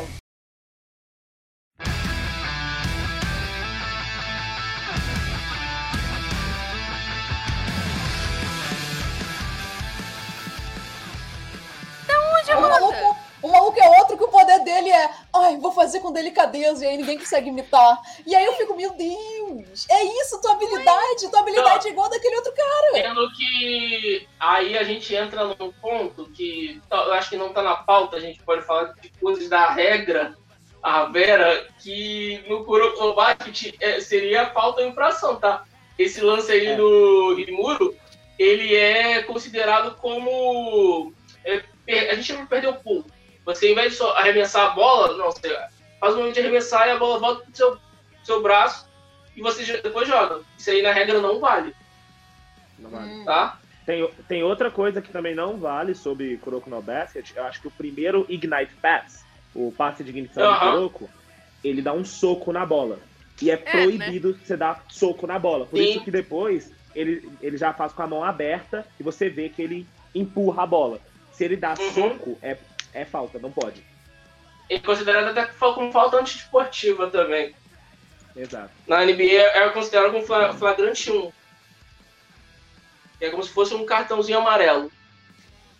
Maluco, o maluco é outro que o poder dele é ai, vou fazer com delicadeza e aí ninguém consegue imitar. E aí eu fico, meu Deus, é isso tua habilidade? Tua habilidade é igual daquele outro cara. Sendo que aí a gente entra num ponto que tá- eu acho que não tá na pauta, a gente pode falar de coisas da regra, a Vera, que no Kurokobaki é, seria falta de infração, tá? Esse lance aí É. do Rimuro, ele é considerado como. é, a gente de perder o pulo. Você, ao invés de só arremessar a bola, não, você faz o momento de arremessar e a bola volta pro seu, seu braço e você depois joga. Isso aí na regra não vale, Não vale. Hum. tá? Tem, tem outra coisa que também não vale sobre Kuroko no Basket. Eu acho que o primeiro Ignite Pass, o passe de ignição do Aham. Kuroko, ele dá um soco na bola. E é proibido você dar soco na bola. Por Sim. isso que depois ele, ele já faz com a mão aberta e você vê que ele empurra a bola. Se ele dá Uhum. soco, é, é falta, não pode. É considerado até como falta antiesportiva também. Exato. Na NBA é considerado como fla- flagrante 1. É como se fosse um cartãozinho amarelo.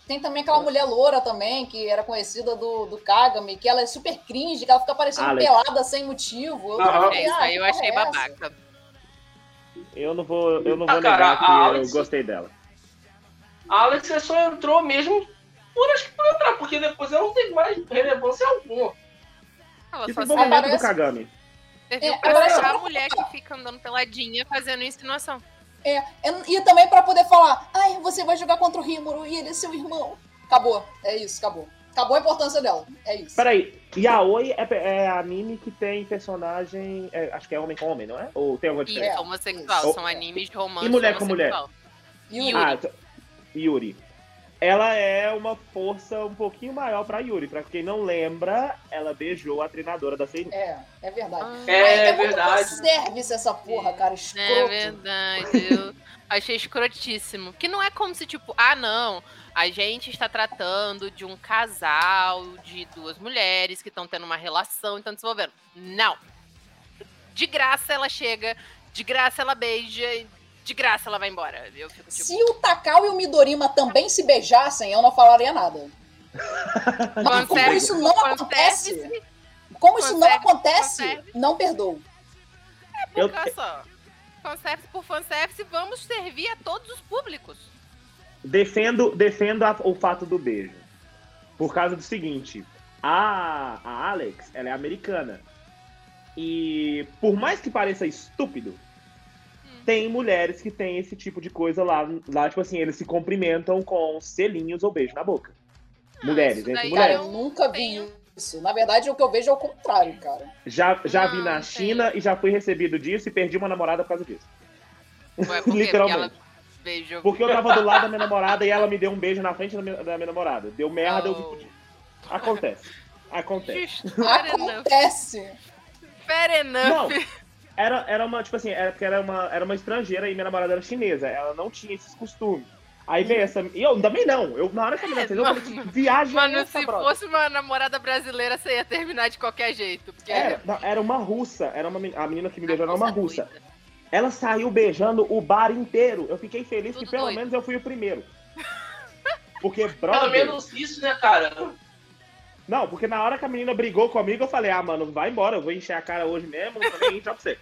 Tem também aquela mulher loura também, que era conhecida do, do Kagami, que ela é super cringe, que ela fica parecendo Alex. pelada sem motivo. Eu fiquei, É, isso ah, aí eu achei é babaca. Eu não vou, eu não Ah, vou cara, negar que a eu Alex- gostei dela. A Alex só entrou mesmo por acho que por entrar, porque depois ela não tem mais relevância alguma. Ela Que só desenvolvimento aparece- do Kagami. É, ser a mulher que fica andando peladinha fazendo insinuação. É, e também pra poder falar, ai, você vai jogar contra o Rimuro e ele é seu irmão. Acabou, é isso, acabou. Acabou a importância dela, é isso. Peraí, Yaoi é, é anime que tem personagem. é, acho que é homem com homem, não é? Ou tem alguma Isso, diferença? É, homossexual. isso. São animes de romance E mulher com mulher? Yuri, Ah, Yuri. Ela é uma força um pouquinho maior pra Yuri. Pra quem não lembra, ela beijou a treinadora da Seinu. é, é verdade. Ah, É, é muito verdade. service essa porra, cara, escroto. É verdade. Eu (laughs) achei escrotíssimo. Que não é como se, tipo, ah, não, a gente está tratando de um casal de duas mulheres que estão tendo uma relação e estão desenvolvendo. Não. De graça ela chega, de graça ela beija, e de graça ela vai embora. Eu fico tipo. Se o Takao e o Midorima também se beijassem, eu não falaria nada. (laughs) Mas como isso não acontece, como isso não acontece, não perdoo. Eu, Olha só. Fanservice por fanservice, vamos servir a todos os públicos. defendo defendo a- o fato do beijo. Por causa do seguinte: a, a Alex, ela é americana. E por mais que pareça estúpido, tem mulheres que têm esse tipo de coisa lá. Lá, tipo assim, eles se cumprimentam com selinhos ou beijo na boca. mulheres, isso entre daí Cara, mulheres. eu nunca vi isso. Na verdade, o que eu vejo é o contrário, cara. Já, já vi Não, na tem. China e já fui recebido disso e perdi uma namorada por causa disso. Ué, (laughs) por quê? Porque Literalmente. ela beijou. Porque eu tava do lado da minha namorada e ela me deu um beijo na frente da minha, da minha namorada. Deu merda, eu me Oh. fudi. Acontece. Acontece. Acontece. Fair enough. Não, era, era uma, tipo assim, era porque era uma, era uma estrangeira e minha namorada era chinesa. Ela não tinha esses costumes. Aí veio essa. E eu também não. Eu, na hora que a menina fez, eu falei, que viagem é Mano, essa, se brother? fosse uma namorada brasileira, você ia terminar de qualquer jeito. Porque Era, não, era uma russa. Era uma, a menina que me beijou era uma russa. doida. Ela saiu beijando o bar inteiro. Eu fiquei feliz Tudo que pelo doido. menos eu fui o primeiro. (laughs) Porque, Pelo brother. menos isso, né, cara? Não, porque na hora que a menina brigou comigo, eu falei, ah, mano, vai embora, eu vou encher a cara hoje mesmo, também tchau pra você.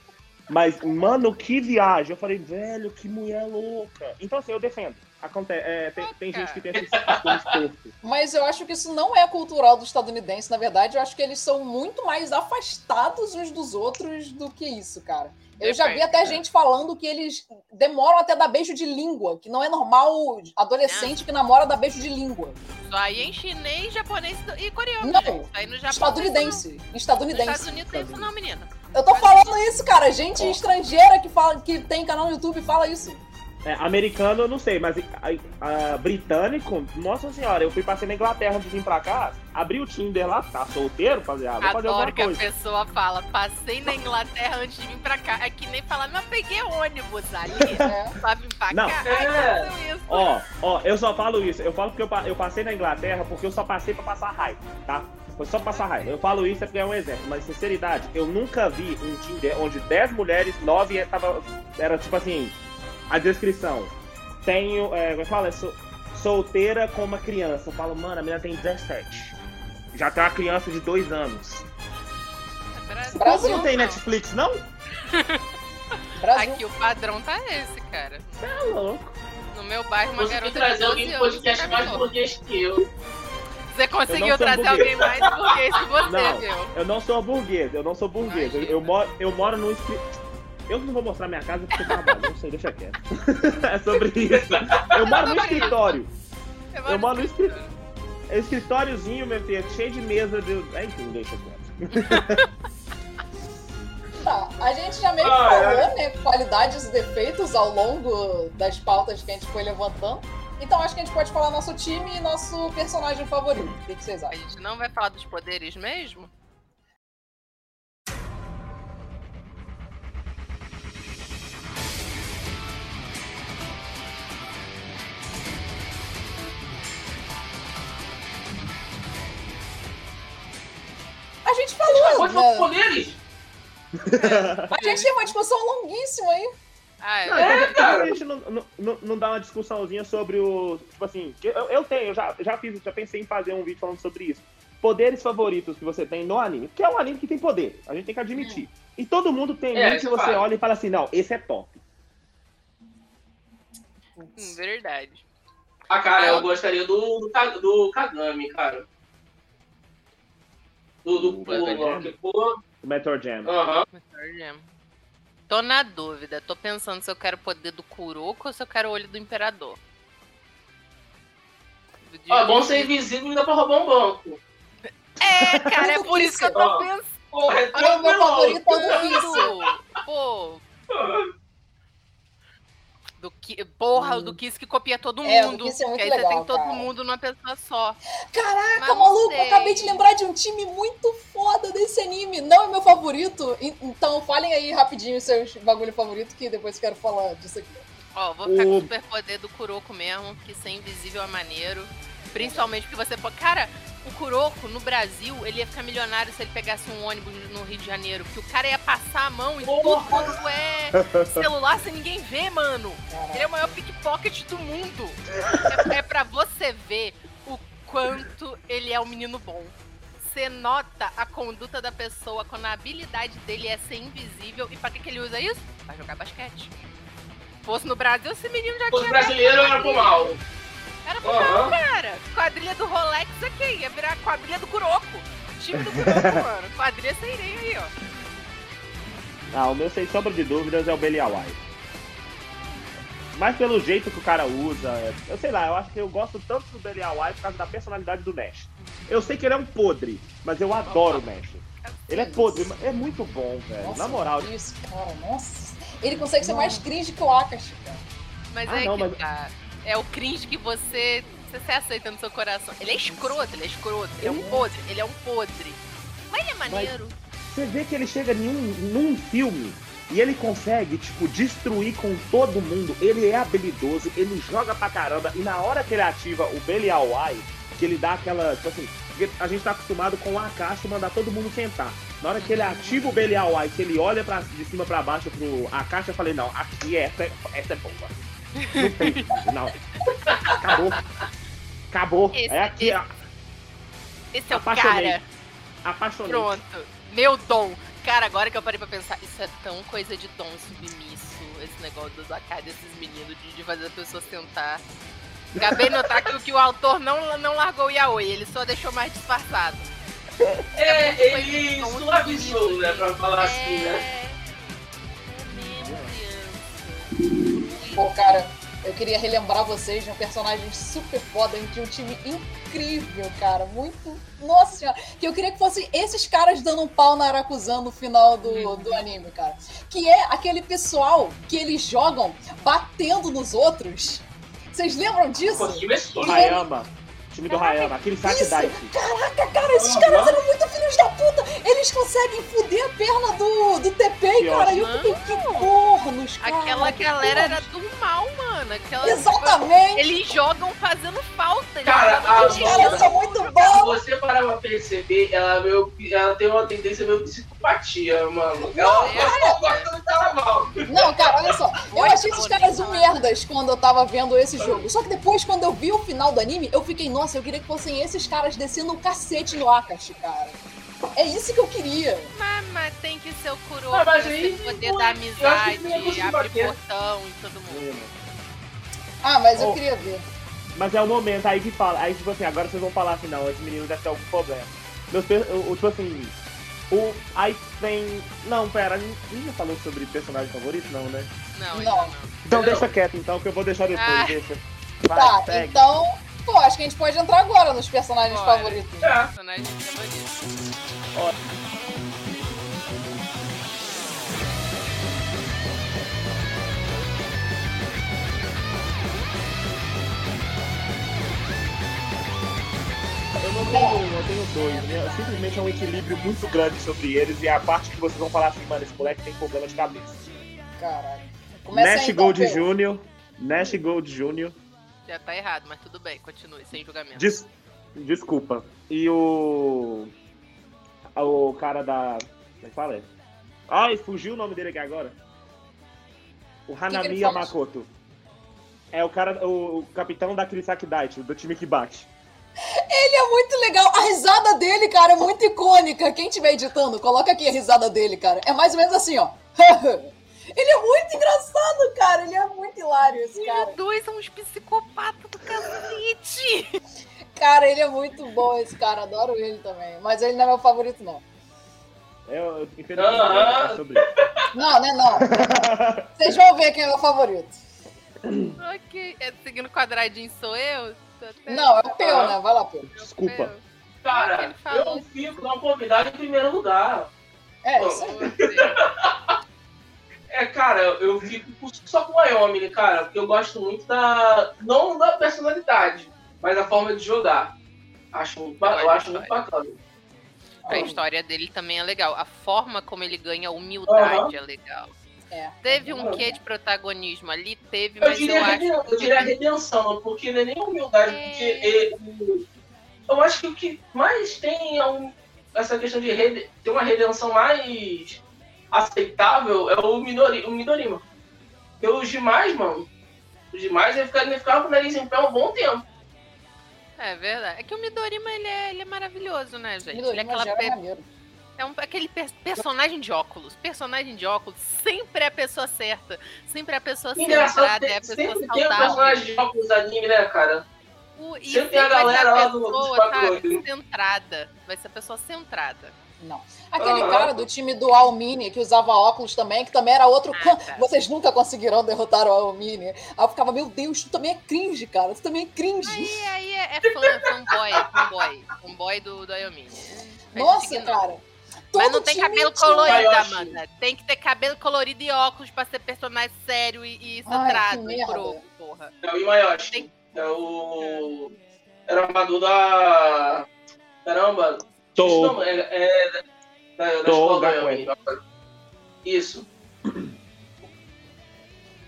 Mas, mano, que viagem. Eu falei, velho, que mulher louca. Então, assim, eu defendo. Acontece, é, tem, tem gente que tem esses costumes tortos. (laughs) Mas eu acho que isso não é cultural do estadunidense. Na verdade, eu acho que eles são muito mais afastados uns dos outros do que isso, cara. Eu já vi Depende, até né? gente falando que eles demoram até dar beijo de língua, que não é normal adolescente que namora dar beijo de língua. Isso aí em chinês, japonês e coreano. Não, gente. Aí no Japão. Estadunidense. Nos Estados Estadunidense. Unidos tem isso não, menina. Eu tô falando isso, cara. Gente estrangeira que, fala, que tem canal no YouTube fala isso. É, americano eu não sei, mas a, a- britânico, nossa senhora, eu fui passei na Inglaterra antes de vir pra cá, abri o Tinder lá, tá solteiro, fazer, ah, vou Adoro que a coisa. pessoa fala, passei na Inglaterra antes de vir pra cá. É que nem falar, mas eu peguei ônibus ali (laughs) É. pra vir pra Não. cá. É. Ai, aconteceu isso. Ó, ó, eu só falo isso, eu falo porque eu, eu passei na Inglaterra porque eu só passei pra passar raiva, tá? Foi só pra passar raiva. Eu falo isso é porque é um exemplo, mas sinceridade, eu nunca vi um Tinder onde 10 mulheres, 9 tava, era tipo assim, a descrição. Tenho, é, como é que fala? Sou- solteira com uma criança. Eu falo, mano, a menina tem 17. Já tem uma criança de 2 anos. Brasil, Brasil não tem não. Netflix, não? (laughs) Brasil. Aqui o padrão tá esse, cara. É louco. No meu bairro, uma garota de trazer 12 alguém pro podcast mais burguês que eu. Você conseguiu trazer alguém mais burguês que você, Não. viu? Eu não sou burguês, eu não sou burguês. Eu, eu moro, eu moro num. Eu não vou mostrar minha casa porque trabalho, não sei, deixa quieto. (laughs) é sobre isso. Eu moro no escritório. Eu moro no escri... é um escritóriozinho, meu filho, cheio de mesa de. É, enfim, deixa quieto. (laughs) Tá, a gente já meio que Ah, falou, né, qualidades e defeitos ao longo das pautas que a gente foi levantando. Então acho que a gente pode falar nosso time e nosso personagem favorito. O que, que vocês A acham? gente não vai falar dos poderes mesmo? A gente falou, Pode falar né? poderes? A gente tem uma discussão longuíssima aí. Ah, Não, é. então, por que cara. a gente não, não, não- não dá uma discussãozinha sobre o. Tipo assim, eu, eu tenho, eu já, já fiz, já pensei em fazer um vídeo falando sobre isso. Poderes favoritos que você tem no anime. Porque é um anime que tem poder, a gente tem que admitir. E todo mundo tem É, um que você faz. olha e fala assim, não, esse é top. Hum, verdade. Ah, cara, eu gostaria do, do, do Kagami, cara. Do, do Do pulo, Kagami? que pô. O Meteor Jam. Aham. Jam. Tô na dúvida. Tô pensando se eu quero o poder do Kuroko ou se eu quero o olho do Imperador. Ó, bom ser invisível e ainda pra roubar um banco. É, cara, é (laughs) por isso que eu tô pensando. Porra, é O meu favorito é o do. Pô. (laughs) Do que, porra, o do Kiss que copia todo É, o do mundo. Kiss é muito que aí você legal, tem todo cara. mundo numa pessoa só. Caraca, Mas maluco, sei. eu acabei de lembrar de um time muito foda desse anime. Não é meu favorito, então falem aí rapidinho seus bagulho favorito que depois eu quero falar disso aqui. Ó, vou ficar com O- o superpoder do Kuroko mesmo, que ser invisível é maneiro. Principalmente porque você pode. Cara, o Kuroko no Brasil, ele ia ficar milionário se ele pegasse um ônibus no Rio de Janeiro. Porque o cara ia passar a mão em tudo Porra. quanto é celular sem ninguém ver, mano. Ele é o maior pickpocket do mundo. É, é pra você ver o quanto ele é um menino bom. Você nota a conduta da pessoa quando a habilidade dele é ser invisível. E pra que, que ele usa isso? Pra jogar basquete. Fosse no Brasil, esse menino já Os tinha. brasileiros eram pro mal. Era pro Aham. mal, cara. Quadrilha do Rolex aqui. Ia virar a quadrilha do Kuroko. Time do Kuroko, (laughs) mano. Quadrilha sem aí, ó. Ah, o meu, sem sombra de dúvidas, é o Beliawai. Mas pelo jeito que o cara usa, eu sei lá, eu acho que eu gosto tanto do Beliawai por causa da personalidade do Nash. Eu sei que ele é um podre, mas eu adoro o Nash. Ele é podre, mas é muito bom, velho. Nossa, Na moral. Isso, cara, nossa. Ele consegue ser mais cringe que o Akashi, cara. Mas Ah, é não, que mas- tá. É o cringe que você, você se aceita no seu coração. Ele é escroto, ele é escroto. Ele é um podre, ele é um podre. Mas ele é maneiro. Você vê que ele chega em um, num filme e ele consegue, tipo, destruir com todo mundo. Ele é habilidoso, ele joga pra caramba. E na hora que ele ativa o Beliawai, que ele dá aquela, tipo assim, a gente tá acostumado com o Akashi mandar todo mundo sentar. Na hora que ele ativa o Beliawai, que ele olha pra, de cima pra baixo pro Akashi, eu falei, não, aqui essa é, essa é boa. Não tem, não. Acabou. Acabou. Esse- é aqui, esse- ó, Esse é o apaixonei. cara. apaixonei. Pronto. Meu dom. Cara, agora que eu parei pra pensar, isso é tão coisa de dom submisso, esse negócio do Zakai desses meninos, de, de fazer a pessoa sentar. Acabei de notar que, o- que o autor não, não largou o yaoi, ele só deixou mais disfarçado. É, muito ele de suavizou, né, pra falar assim, né? Pô, cara, eu queria relembrar vocês de um personagem super foda, de um time incrível, cara. Muito. Nossa senhora. Que eu queria que fossem esses caras dando um pau na Arakuzan no final do, do anime, cara. Que é aquele pessoal que eles jogam batendo nos outros. Vocês lembram disso? Absurdo. Hayama. Time do Hayama, aquele saque! Daichi. Caraca, cara, esses caras eram muito filhos da puta! Eles conseguem foder a perna do, do TP, cara. E eu fiquei, que pornos, cara. Aquela que galera era do mal, mano. Aquela, Exatamente! Eles jogam fazendo falta. Cara, a- Os caras são muito Se bons! você parar pra perceber, ela, é meio, ela tem uma tendência meio psicopatia, mano. Ela não gosta do carnaval. Não, cara, olha só. Eu achei esses caras um merdas quando eu tava vendo esse jogo. Só que depois, quando eu vi o final do anime, eu fiquei, nossa, eu queria que fossem esses caras descendo o cacete no Akashi, cara. É isso que eu queria. Mas, mas tem que ser o Kuroko Ah, pra você poder não- dar que amizade, não abrir bater. portão e todo mundo. Ah, mas eu Oh. queria ver. Mas é o momento aí que fala. Aí, tipo assim, agora vocês vão falar assim, não, esse menino deve ter algum problema. Meus o- tipo assim. O. Aí tem. Não, pera, a gente já falou sobre personagem favorito, não, né? Não, Não. ainda não. Então Não. deixa quieto, então, que eu vou deixar depois, Ah. deixa. Vai, Tá, segue. então. Pô, acho que a gente pode entrar agora nos personagens Bora. favoritos. É. Personagem favorito. Eu tenho eu tenho dois. Né? Simplesmente é um equilíbrio muito grande sobre eles e a parte que vocês vão falar assim, mano, esse moleque tem problema de cabeça. Caralho. Começa Nash aí, então, Gold Pedro. Jr., Nash Gold Jr., Já tá errado, mas tudo bem, continue, sem julgamento. Des- Desculpa. E o. O cara da. Como é que fala? Ai, fugiu o nome dele aqui agora. O Hanami? Yamakoto. É o cara, o, o capitão da Kirisaki Daichi, do time que bate. Ele é muito legal. A risada dele, cara, é muito icônica. Quem estiver editando, coloca aqui a risada dele, cara. É mais ou menos assim, ó. (laughs) Ele é muito engraçado, cara. Ele é muito hilário, esse cara. Os dois são uns psicopatas do cacete. Cara, ele é muito bom, esse cara. Adoro ele também. Mas ele não é meu favorito, não. Eu, eu, infelizmente, é sobre isso. Não, né, não. Vocês vão ver quem é meu favorito. ok. É, seguindo quadradinho sou eu? Não, é o Peu, né? Vai lá, Peu. Desculpa. Cara, eu fico na convidada em primeiro lugar. É, isso. É, cara, eu fico só com o Wyoming, cara, porque eu gosto muito da. Não da personalidade, mas da forma de jogar. Acho muito, ba- eu acho muito bacana. A história dele também é legal. A forma como ele ganha humildade é legal. É. Teve um quê de protagonismo ali? Teve, Eu mas eu, diria, acho reden- eu diria redenção, porque não é nem humildade, É. porque ele- eu acho que o que mais tem é um- essa questão de rede- ter uma redenção mais aceitável é o, Minori, o Midorima. Porque os demais, mano, os demais ele ficava, ele ficava com o nariz em pé um bom tempo. É verdade. É que o Midorima, ele é, ele é maravilhoso, né, gente? ele é, Midorima aquela é um- aquele per- personagem de óculos. Personagem de óculos sempre é a pessoa certa. Sempre é a pessoa Engraçado, centrada, é a pessoa sempre tem um saudável. personagem de óculos anime, né, cara? O- e Sempre tem a vai ser galera lá do- sabe, olhos. centrada. Vai ser a pessoa centrada. Não. Aquele Aham. cara do time do Almini, que usava óculos também, que também era outro. Ah, tá. Vocês nunca conseguirão derrotar o Almini. Aí eu ficava, meu Deus, tu também é cringe, cara. Tu também é cringe. Aí, aí é, é fã, fanboy, fanboy. Fanboy do, do Ayomini. A Nossa, gente cara. Mas Todo não tem cabelo colorido. Amanda. Tem que ter cabelo colorido e óculos pra ser personagem sério e, e centrado e croco, porra. É o Imayoshi. Tem- É o. Era o armador da. Caramba. Tô. Não, é, é da, da Tô, escola. Wyoming. Isso.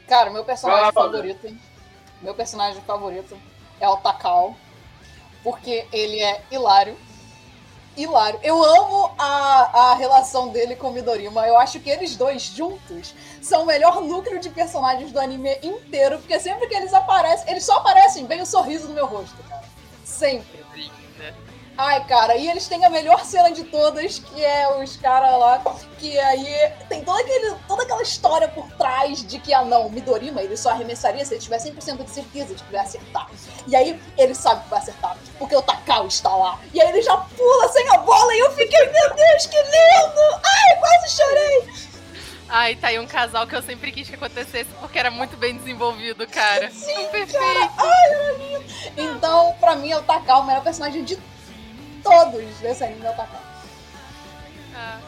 Cara, meu personagem Wanda. favorito, hein? Meu personagem favorito é o Takao. Porque ele é hilário. Hilário. Eu amo a, a relação dele com o Midorima. Eu acho que eles dois juntos são o melhor núcleo de personagens do anime inteiro. Porque sempre que eles aparecem, eles só aparecem, vem o sorriso no meu rosto, cara. Sempre. Ai, cara, e eles têm a melhor cena de todas, que é os caras lá, que aí tem toda, aquele, toda aquela história por trás de que, ah não, Midorima, ele só arremessaria se ele tiver 100% de certeza de que vai acertar. E aí ele sabe que vai acertar, porque o Takao está lá. E aí ele já pula sem a bola e eu fiquei, meu Deus, que lindo! Ai, quase chorei! Ai, tá aí um casal que eu sempre quis que acontecesse porque era muito bem desenvolvido, cara. Sim, Perfeito. cara. Ai, lindo. Então, pra mim, o Takao, o melhor personagem de todos desse anime o Takao. Ah,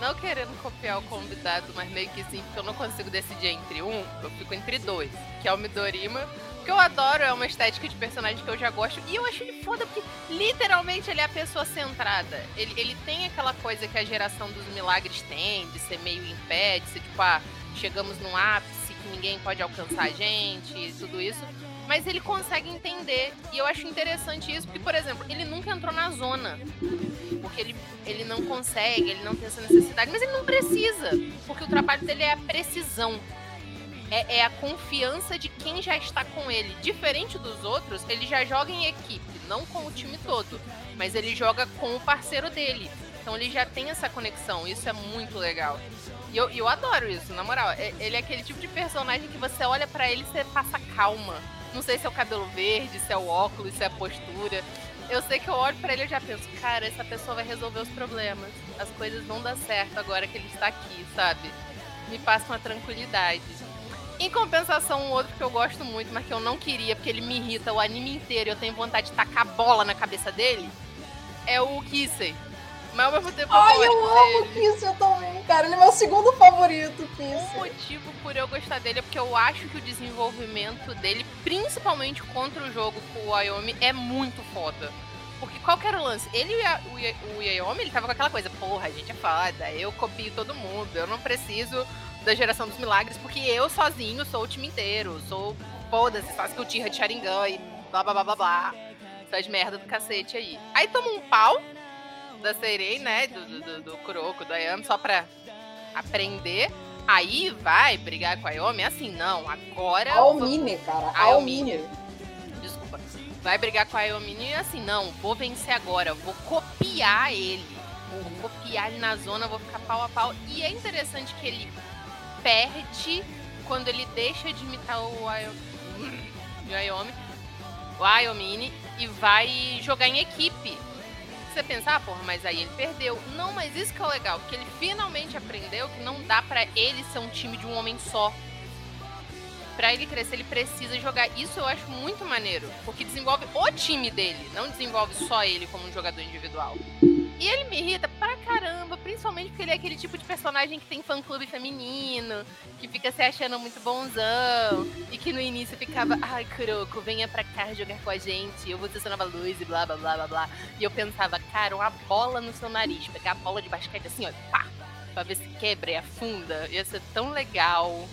não querendo copiar o convidado, mas meio que sim, porque eu não consigo decidir entre um, eu fico entre dois, que é o Midorima, que eu adoro, é uma estética de personagem que eu já gosto, e eu acho ele foda porque literalmente ele é a pessoa centrada. Ele, ele tem aquela coisa que a geração dos milagres tem, de ser meio em pé, de ser tipo, ah, chegamos num ápice que ninguém pode alcançar a gente e tudo isso. Mas ele consegue entender. E eu acho interessante isso, porque, por exemplo, ele nunca entrou na zona. Porque ele, ele não consegue, ele não tem essa necessidade, mas ele não precisa. Porque o trabalho dele é a precisão. É, é a confiança de quem já está com ele. Diferente dos outros, ele já joga em equipe, não com o time todo. Mas ele joga com o parceiro dele. Então ele já tem essa conexão. Isso é muito legal. E eu, eu adoro isso, na moral. É- Ele é aquele tipo de personagem que você olha pra ele e você passa calma. Não sei se é o cabelo verde, se é o óculos, se é a postura. Eu sei que eu olho pra ele e já penso, cara, essa pessoa vai resolver os problemas. As coisas vão dar certo agora que ele está aqui, sabe? Me passa uma tranquilidade. Em compensação, um outro que eu gosto muito, mas que eu não queria, porque ele me irrita o anime inteiro e eu tenho vontade de tacar a bola na cabeça dele, é o Kissei. Mas ao mesmo tempo Ai, gosto eu amo o dele. Kiss, eu também, cara. Ele é meu segundo favorito, O Kiss. motivo por eu gostar dele é porque eu acho que o desenvolvimento dele, principalmente contra o jogo com o Wyoming, é muito foda. Porque qual que era o lance? Ele e o, o Wyoming, ele tava com aquela coisa, porra, a gente é foda, eu copio todo mundo, eu não preciso da geração dos milagres, porque eu sozinho sou o time inteiro, sou foda-se, faço que eu tira de Sharingan e blá blá blá blá blá. Essas merda do cacete aí. Aí toma um pau da Serei, né? Do, do, do, do Kuroko, do Ayami, só pra aprender. Aí vai brigar com a Ayumi, assim, não, agora. eu vou- Almine, cara. Almine. Almine. Desculpa. Vai brigar com a Ayumi e assim, não, vou vencer agora, vou copiar ele. Vou copiar ele na zona, vou ficar pau a pau. E é interessante que ele perde quando ele deixa de imitar o Ayumi, (laughs) o Ayomine, e vai jogar em equipe. Você pensa, ah, porra, mas aí ele perdeu. Não, mas isso que é o legal, que ele finalmente aprendeu que não dá pra ele ser um time de um homem só. Pra ele crescer, ele precisa jogar. Isso eu acho muito maneiro, porque desenvolve o time dele, não desenvolve só ele como um jogador individual. E ele me irrita pra caramba, principalmente porque ele é aquele tipo de personagem que tem fã-clube feminino, que fica se achando muito bonzão, e que no início ficava, ai, Kuroko, venha pra cá jogar com a gente, eu vou nova luz e blá blá blá blá blá. E eu pensava, cara, uma bola no seu nariz, pegar a bola de basquete assim, ó, pá, pra ver se quebra e afunda, ia ser tão legal.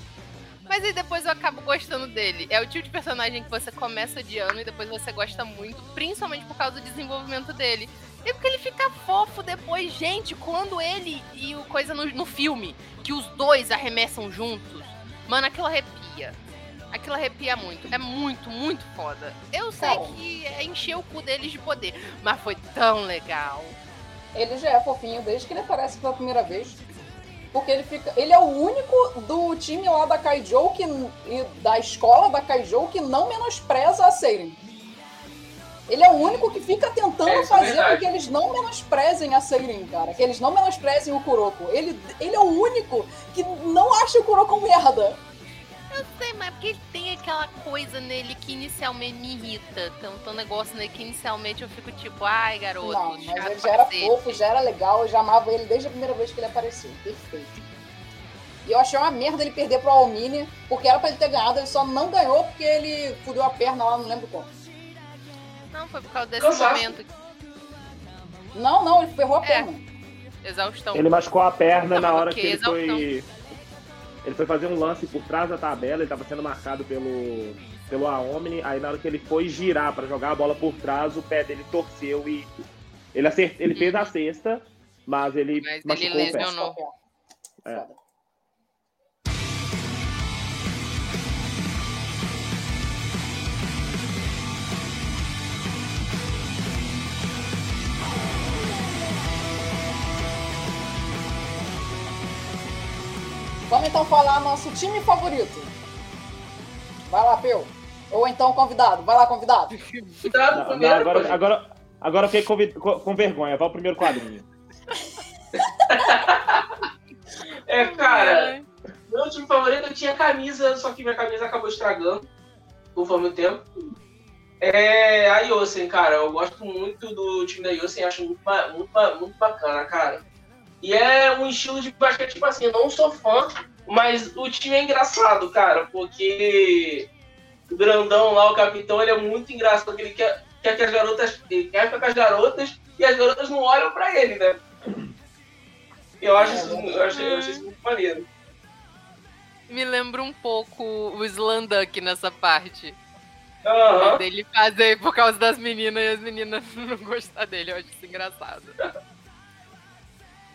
Mas aí depois eu acabo gostando dele. É o tipo de personagem que você começa odiando e depois você gosta muito, principalmente por causa do desenvolvimento dele. E porque ele fica fofo depois, gente, quando ele e o coisa no, no filme, que os dois arremessam juntos, mano, aquilo arrepia. Aquilo arrepia muito. É muito, muito foda. Eu sei Cara. que é encher o cu deles de poder, mas foi tão legal. Ele já é fofinho desde que ele aparece pela primeira vez. Porque ele fica. Ele é o único do time lá da Kaijou que, e da escola da Kaijou que não menospreza a Seiren. Ele é o único que fica tentando É, é fazer com que eles não menosprezem a Seiren, cara. Que eles não menosprezem o Kuroko. Ele, ele é o único que não acha o Kuroko um merda. Eu sei, mas porque ele tem aquela coisa nele que inicialmente me irrita. Tem um, negócio nele que inicialmente eu fico tipo, ai garoto, não, mas ele já era cacete. fofo, já era legal. Eu já amava ele desde a primeira vez que ele apareceu. Perfeito. E eu achei uma merda ele perder pro Almini, porque era pra ele ter ganhado, ele só não ganhou porque ele fudeu a perna lá, não lembro como. Não, foi por causa desse Cansaço. momento. Não, não, ele ferrou a É. perna. Exaustão. Ele machucou a perna Não, na (laughs) hora que ele foi. Exaustão. Ele foi fazer um lance por trás da tabela, ele tava sendo marcado pelo, pelo Aomni, aí na hora que ele foi girar pra jogar a bola por trás, o pé dele torceu e. Ele, acert... ele fez a cesta, mas ele Mas ele machucou o pé. lesionou. É. Vamos então falar nosso time favorito. Vai lá, Peu. Ou então convidado. Vai lá, convidado. Cuidado Não, primeiro. não, agora, agora, agora eu fiquei com vergonha. Vai o primeiro quadrinho. É, cara, Meu time favorito eu tinha camisa, só que minha camisa acabou estragando conforme o tempo. É a Yosen, cara. Eu gosto muito do time da Yosen, acho muito, muito, muito bacana, cara. E é um estilo de basquete, tipo assim, não sou fã, mas o time é engraçado, cara, porque o grandão lá, o capitão, ele é muito engraçado, ele quer, quer que as garotas. Ele quer ficar com as garotas e as garotas não olham pra ele, né? Eu acho, isso, eu acho, eu acho isso muito maneiro. Me lembra um pouco o Slanduck nessa parte. Aham. Dele fazer por causa das meninas e as meninas (laughs) não gostar dele. Eu acho isso engraçado.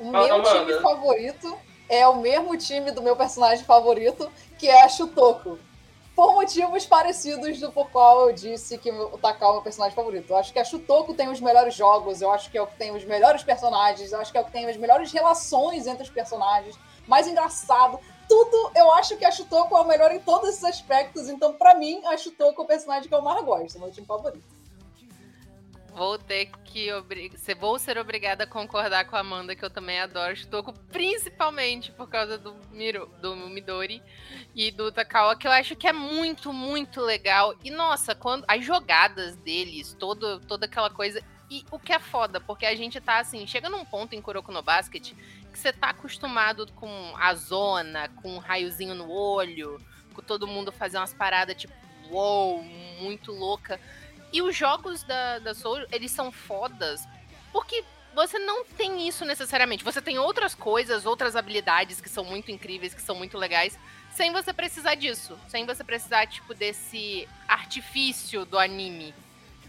O Fala, meu Amanda. time favorito é o mesmo time do meu personagem favorito, que é a Shutoko. Por motivos parecidos do por qual eu disse que o Takao é o meu personagem favorito. Eu acho que a Shutoko tem os melhores jogos, eu acho que é o que tem os melhores personagens, eu acho que é o que tem as melhores relações entre os personagens, mais engraçado. Tudo, eu acho que a Shutoko é o melhor em todos esses aspectos, então pra mim, a Shutoko é o personagem que eu mais gosto, é o meu time favorito. Vou ter que obri... se- vou ser obrigada a concordar com a Amanda, que eu também adoro Shutoko, principalmente por causa do, Miro... do Midori e do Takawa, que eu acho que é muito, muito legal. E nossa, quando as jogadas deles, todo, toda aquela coisa. E o que é foda, porque a gente tá assim, chega num ponto em Kuroko no Basket que você tá acostumado com a zona, com um raiozinho no olho, com todo mundo fazer umas paradas tipo, uou, muito louca. E os jogos da, da Soul, eles são fodas, porque você não tem isso necessariamente. Você tem outras coisas, outras habilidades que são muito incríveis, que são muito legais, sem você precisar disso. Sem você precisar, tipo, desse artifício do anime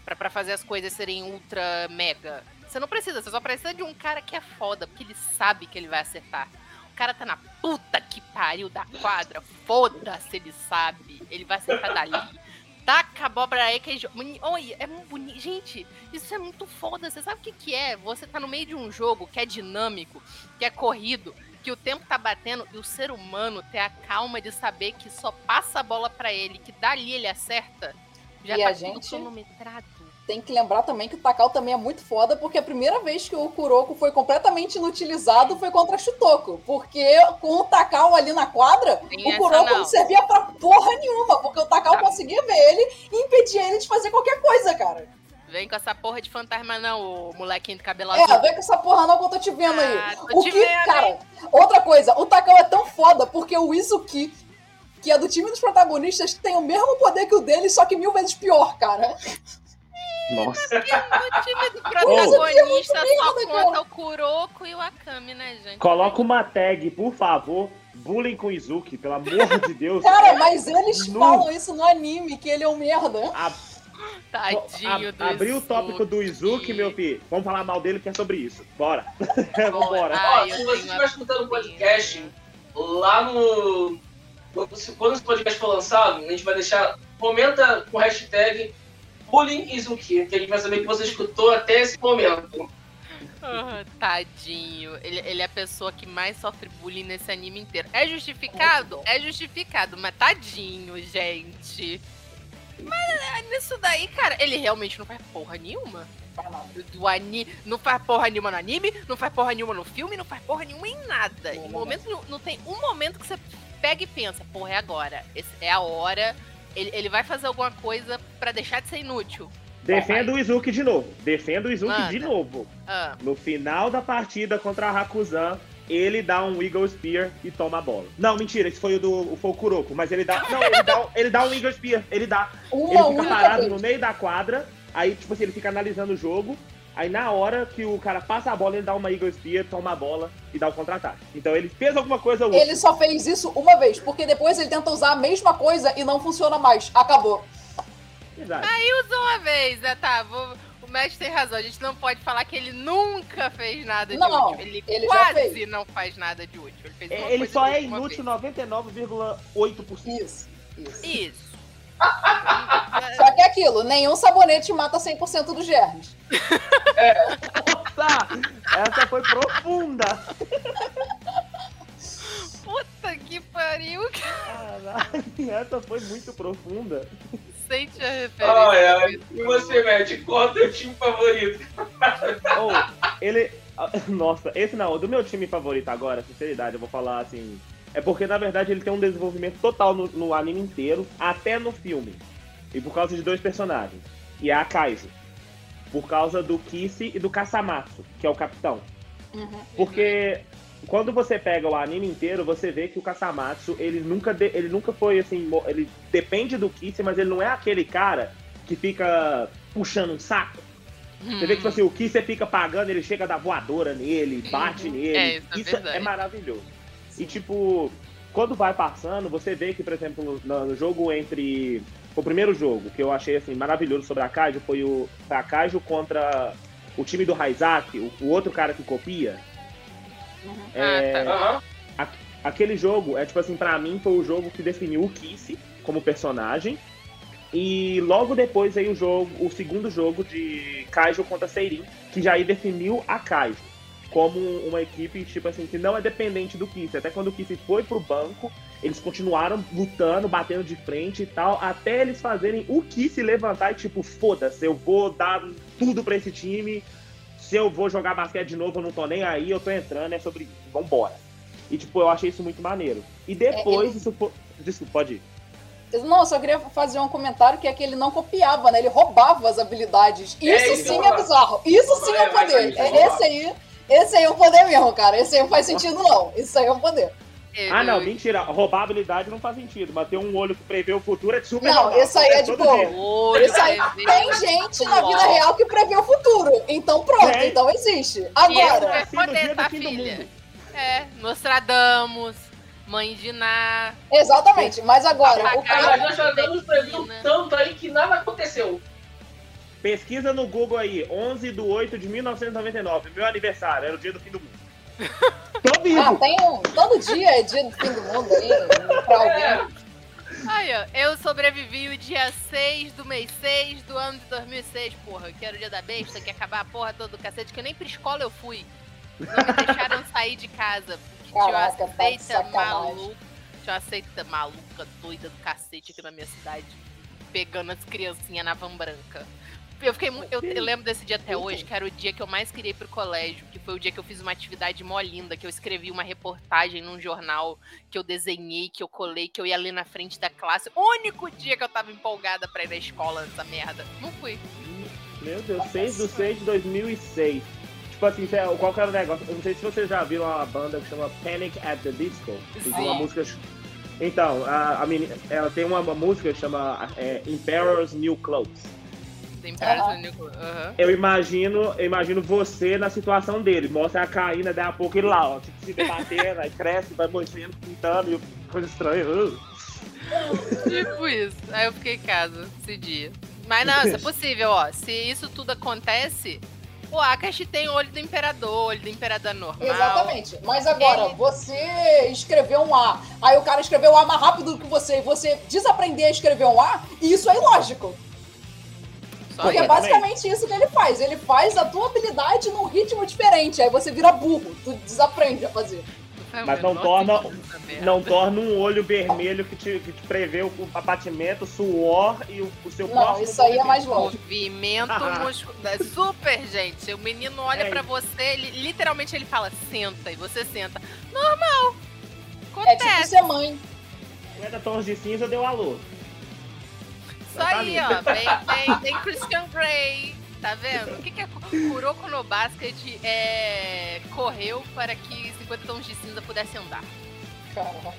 pra fazer as coisas serem ultra mega. Você não precisa, você só precisa de um cara que é foda, porque ele sabe que ele vai acertar. O cara tá na puta que pariu da quadra, foda-se, ele sabe. Ele vai acertar dali. Taca a abóbora aí que Olha, é muito bonito. Gente, isso é muito foda. Você sabe o que, que é? Você tá no meio de um jogo que é dinâmico, que é corrido, que o tempo tá batendo e o ser humano ter a calma de saber que só passa a bola pra ele, que dali ele acerta. Já E tá a gente- cronometrado. Tem que lembrar também que o Takao também é muito foda, porque a primeira vez que o Kuroko foi completamente inutilizado foi contra Shutoko. Porque com o Takao ali na quadra, Tem o Kuroko não. não servia pra porra nenhuma, porque o Takao Tá. conseguia ver ele e impedia ele de fazer qualquer coisa, cara. Vem com essa porra de fantasma, não, o molequinho de cabelo É, azul. vem com essa porra não que eu tô te vendo aí. Ah, o que, vendo, cara, outra coisa, o Takao é tão foda porque o Izuki, que é do time dos protagonistas, tem o mesmo poder que o dele, só que mil vezes pior, cara. Nossa. O time do é protagonista só conta cara. o Kuroko e o Akami, né, gente? Coloca uma tag, por favor. Bullying com Izuki, pelo amor de Deus. Cara, mas eles Nu. falam isso no anime, que ele é um merda. A- Tadinho a- do Abriu o tópico do Izuki, meu filho. Vamos falar mal dele que é sobre isso. Bora. (laughs) Vambora. Ai, Ó, eu se você estiver escutando o podcast, lá no. Quando esse podcast for lançado, a gente vai deixar. Comenta com o hashtag Bullying que a gente vai saber que você escutou até esse momento. Ah, tadinho. Ele, ele é a pessoa que mais sofre bullying nesse anime inteiro. É justificado? É justificado, mas tadinho, gente. Mas nisso daí, cara, ele realmente não faz porra nenhuma. Do, ani... Não faz porra nenhuma no anime, não faz porra nenhuma no filme, não faz porra nenhuma em nada. Em momento, nenhum- não tem um momento que você pega e pensa, porra, é agora. Esse- é a hora. Ele, ele vai fazer alguma coisa pra deixar de ser inútil. Defenda o Izuki de novo. Defenda o Izuki Manda. de novo. Ah, No final da partida contra a Hakuzan, ele dá um Eagle Spear e toma a bola. Não, mentira, esse foi o do foi o Kuroko, mas ele dá. (laughs) Não, ele dá, ele dá um Eagle Spear, ele dá. Uma Ele fica parado vez. no meio da quadra, aí, tipo assim, ele fica analisando o jogo. Aí na hora que o cara passa a bola, ele dá uma Eagle Spear, toma a bola e dá o contra-ataque. Então ele fez alguma coisa útil. Ele só fez isso uma vez, porque depois ele tenta usar a mesma coisa e não funciona mais. Acabou. Verdade. usa uma vez, né? Tá, vou- o mestre tem razão. A gente não pode falar que ele nunca fez nada de Não, útil. Ele, ele já quase fez. não faz nada de útil. Ele, fez uma É, ele coisa só é inútil vez. 99,8%. Isso. Isso. Isso. Só que é aquilo, nenhum sabonete mata 100% dos germes. Nossa! Essa foi profunda! Puta que pariu. Caralho, essa foi muito profunda. Sente a referência. Ai, ai. E você, Matt, qual é o teu time favorito? Ou, ele. ah, Nossa, esse não, do meu time favorito agora, sinceridade, eu vou falar assim. É porque, na verdade, ele tem um desenvolvimento total no, no anime inteiro, até no filme. E por causa de dois personagens. E é a Kaijo. Por causa do Kishi e do Kasamatsu, que é o capitão. Uhum. Porque quando você pega o anime inteiro, você vê que o Kasamatsu, ele nunca, de- ele nunca foi assim, ele depende do Kishi, mas ele não é aquele cara que fica puxando um saco. Você vê que tipo assim, o Kishi fica pagando, ele chega a dar voadora nele, bate nele. É, isso é isso verdade. é maravilhoso. E tipo, quando vai passando, você vê que, por exemplo, no, jogo entre. O primeiro jogo que eu achei assim, maravilhoso sobre a Kaijo foi o a Kaijo contra o time do Raizaki, o, o outro cara que copia. É, Aham. aquele jogo, é tipo assim, pra mim foi o jogo que definiu o Kiss como personagem. E logo depois veio o jogo, o segundo jogo de Kaijo contra Seirin, que já aí definiu a Kaijo como uma equipe, tipo assim, que não é dependente do Kiss. Até quando o Kiss foi pro banco, eles continuaram lutando, batendo de frente e tal, até eles fazerem o Kiss levantar e tipo, foda-se, eu vou dar tudo pra esse time. Se eu vou jogar basquete de novo, eu não tô nem aí, eu tô entrando, é sobre isso, vambora. E, tipo, eu achei isso muito maneiro. E depois, É, isso foi... Desculpa, pode ir. Não, só queria fazer um comentário que é que ele não copiava, né? Ele roubava as habilidades. Isso É, sim é bizarro. Isso sim é É, poder. É, esse aí, esse aí é o poder mesmo, cara. Esse aí não faz sentido, não. Isso aí é o poder. Ah, não, mentira. Roubar habilidade não faz sentido, mas ter um olho que prevê o futuro é super Não, normal. isso aí é tipo- dia. Olho Isso aí tem o gente na vida real que prevê o futuro. Então pronto, Tem. então existe. Esse Agora, no poder, tá, filha? É, Nostradamus, Mãe de Ná. exatamente. Mas agora, o Ah, cara. Nostradamus previu tanto aí que nada aconteceu. Pesquisa no Google aí, 11 de 8 de 1999, meu aniversário, era o dia do fim do mundo. (laughs) Tô vivo! Ah, tem um. Todo dia é dia do fim do mundo aí, pra alguém. Aí, ó, eu sobrevivi o dia 6 do mês 6 do ano de 2006, porra, que era o dia da besta, que ia acabar a porra toda do cacete, que eu nem pra escola eu fui. Não me deixaram sair de casa, porque Caraca, tinha tá uma de seita maluca, tinha uma seita maluca, doida do cacete aqui na minha cidade, pegando as criancinhas na van branca. Eu fiquei eu, eu lembro desse dia até hoje, que era o dia que eu mais queria ir pro colégio, que foi o dia que eu fiz uma atividade mó linda, que eu escrevi uma reportagem num jornal, que eu desenhei, que eu colei, que eu ia ler na frente da classe. O único dia que eu tava empolgada pra ir na escola nessa merda. Não fui. Meu Deus, 6 de 6 de 2006. Tipo assim, qual que era o negócio? Eu não sei se vocês já viram uma banda que chama Panic at the Disco. Tem uma música. Então, a, a menina, ela tem uma, uma música que chama é, Emperor's New Clothes. Tem Aham. Eu imagino, eu imagino você na situação dele. Mostra a Caína, daí a pouco ele lá, ó, tipo, se debatendo, aí (laughs) cresce, vai mexendo, pintando, e coisa estranha. Uh. Tipo isso. Aí eu fiquei em casa esse dia. Mas não, isso é possível, ó. Se isso tudo acontece, o Akashi tem o olho do imperador, o olho do imperador normal. Exatamente. Mas agora, Ele- você escreveu um A, aí o cara escreveu A mais rápido do que você, e você desaprender a escrever um A, e isso é ilógico. Só Porque é basicamente isso que ele faz. Ele faz a tua habilidade num ritmo diferente. Aí você vira burro. Tu desaprende a fazer. Faz o Mas não torna-. Não torna um olho vermelho que te, que te prevê o abatimento, suor e o, o seu Não, próximo isso aí é mais movimento. lógico. Movimento muscular. Super, gente. O menino olha É pra você, ele, literalmente ele fala, senta, e você senta. Normal. É tipo Acontece. ser mãe. 50 tons de cinza deu alô. Isso aí, ó. Bem, bem, bem Christian Grey. Tá vendo? O que, que é Kuroko no Basket é, correu para que 50 tons de cinza pudesse andar? Caraca.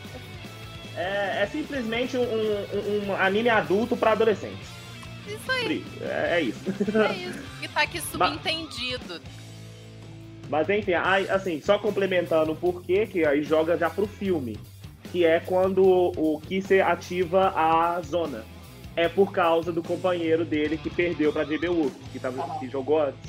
É, é simplesmente um, um- um anime adulto pra adolescentes. Isso aí, É, é isso. é isso. E tá aqui (laughs) subentendido. Mas enfim, aí, assim, só complementando o porquê que aí joga já pro filme. Que é quando o Kisser ativa a zona. É por causa do companheiro dele que perdeu pra JB que, tava, que jogou antes.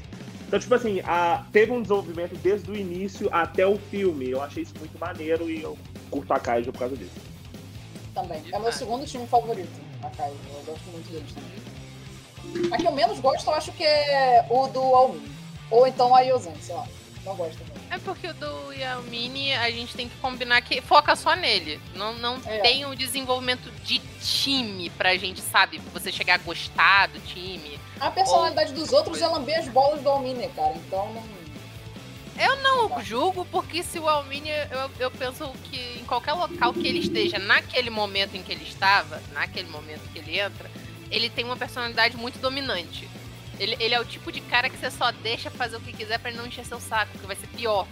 Então, tipo assim, a- teve um desenvolvimento desde o início até o filme. Eu achei isso muito maneiro e eu curto a Kaiju por causa disso. Também. É meu segundo time favorito, a Kaido. Eu gosto muito deles também. A que eu menos gosto, eu acho que é o do Almin. Ou então a Yozen, sei lá. Não gosto também. É porque o do Yamini a gente tem que combinar que foca só nele. Não, não É. tem um desenvolvimento de time pra gente, sabe? Você chegar a gostar do time. A personalidade dos outros é lamber as bolas do Almine, cara. Então não. Eu não julgo, porque se o Almini, eu, eu penso que em qualquer local que ele esteja, naquele momento em que ele estava, naquele momento que ele entra, ele tem uma personalidade muito dominante. Ele, ele é o tipo de cara que você só deixa fazer o que quiser pra ele não encher seu saco, que vai ser pior.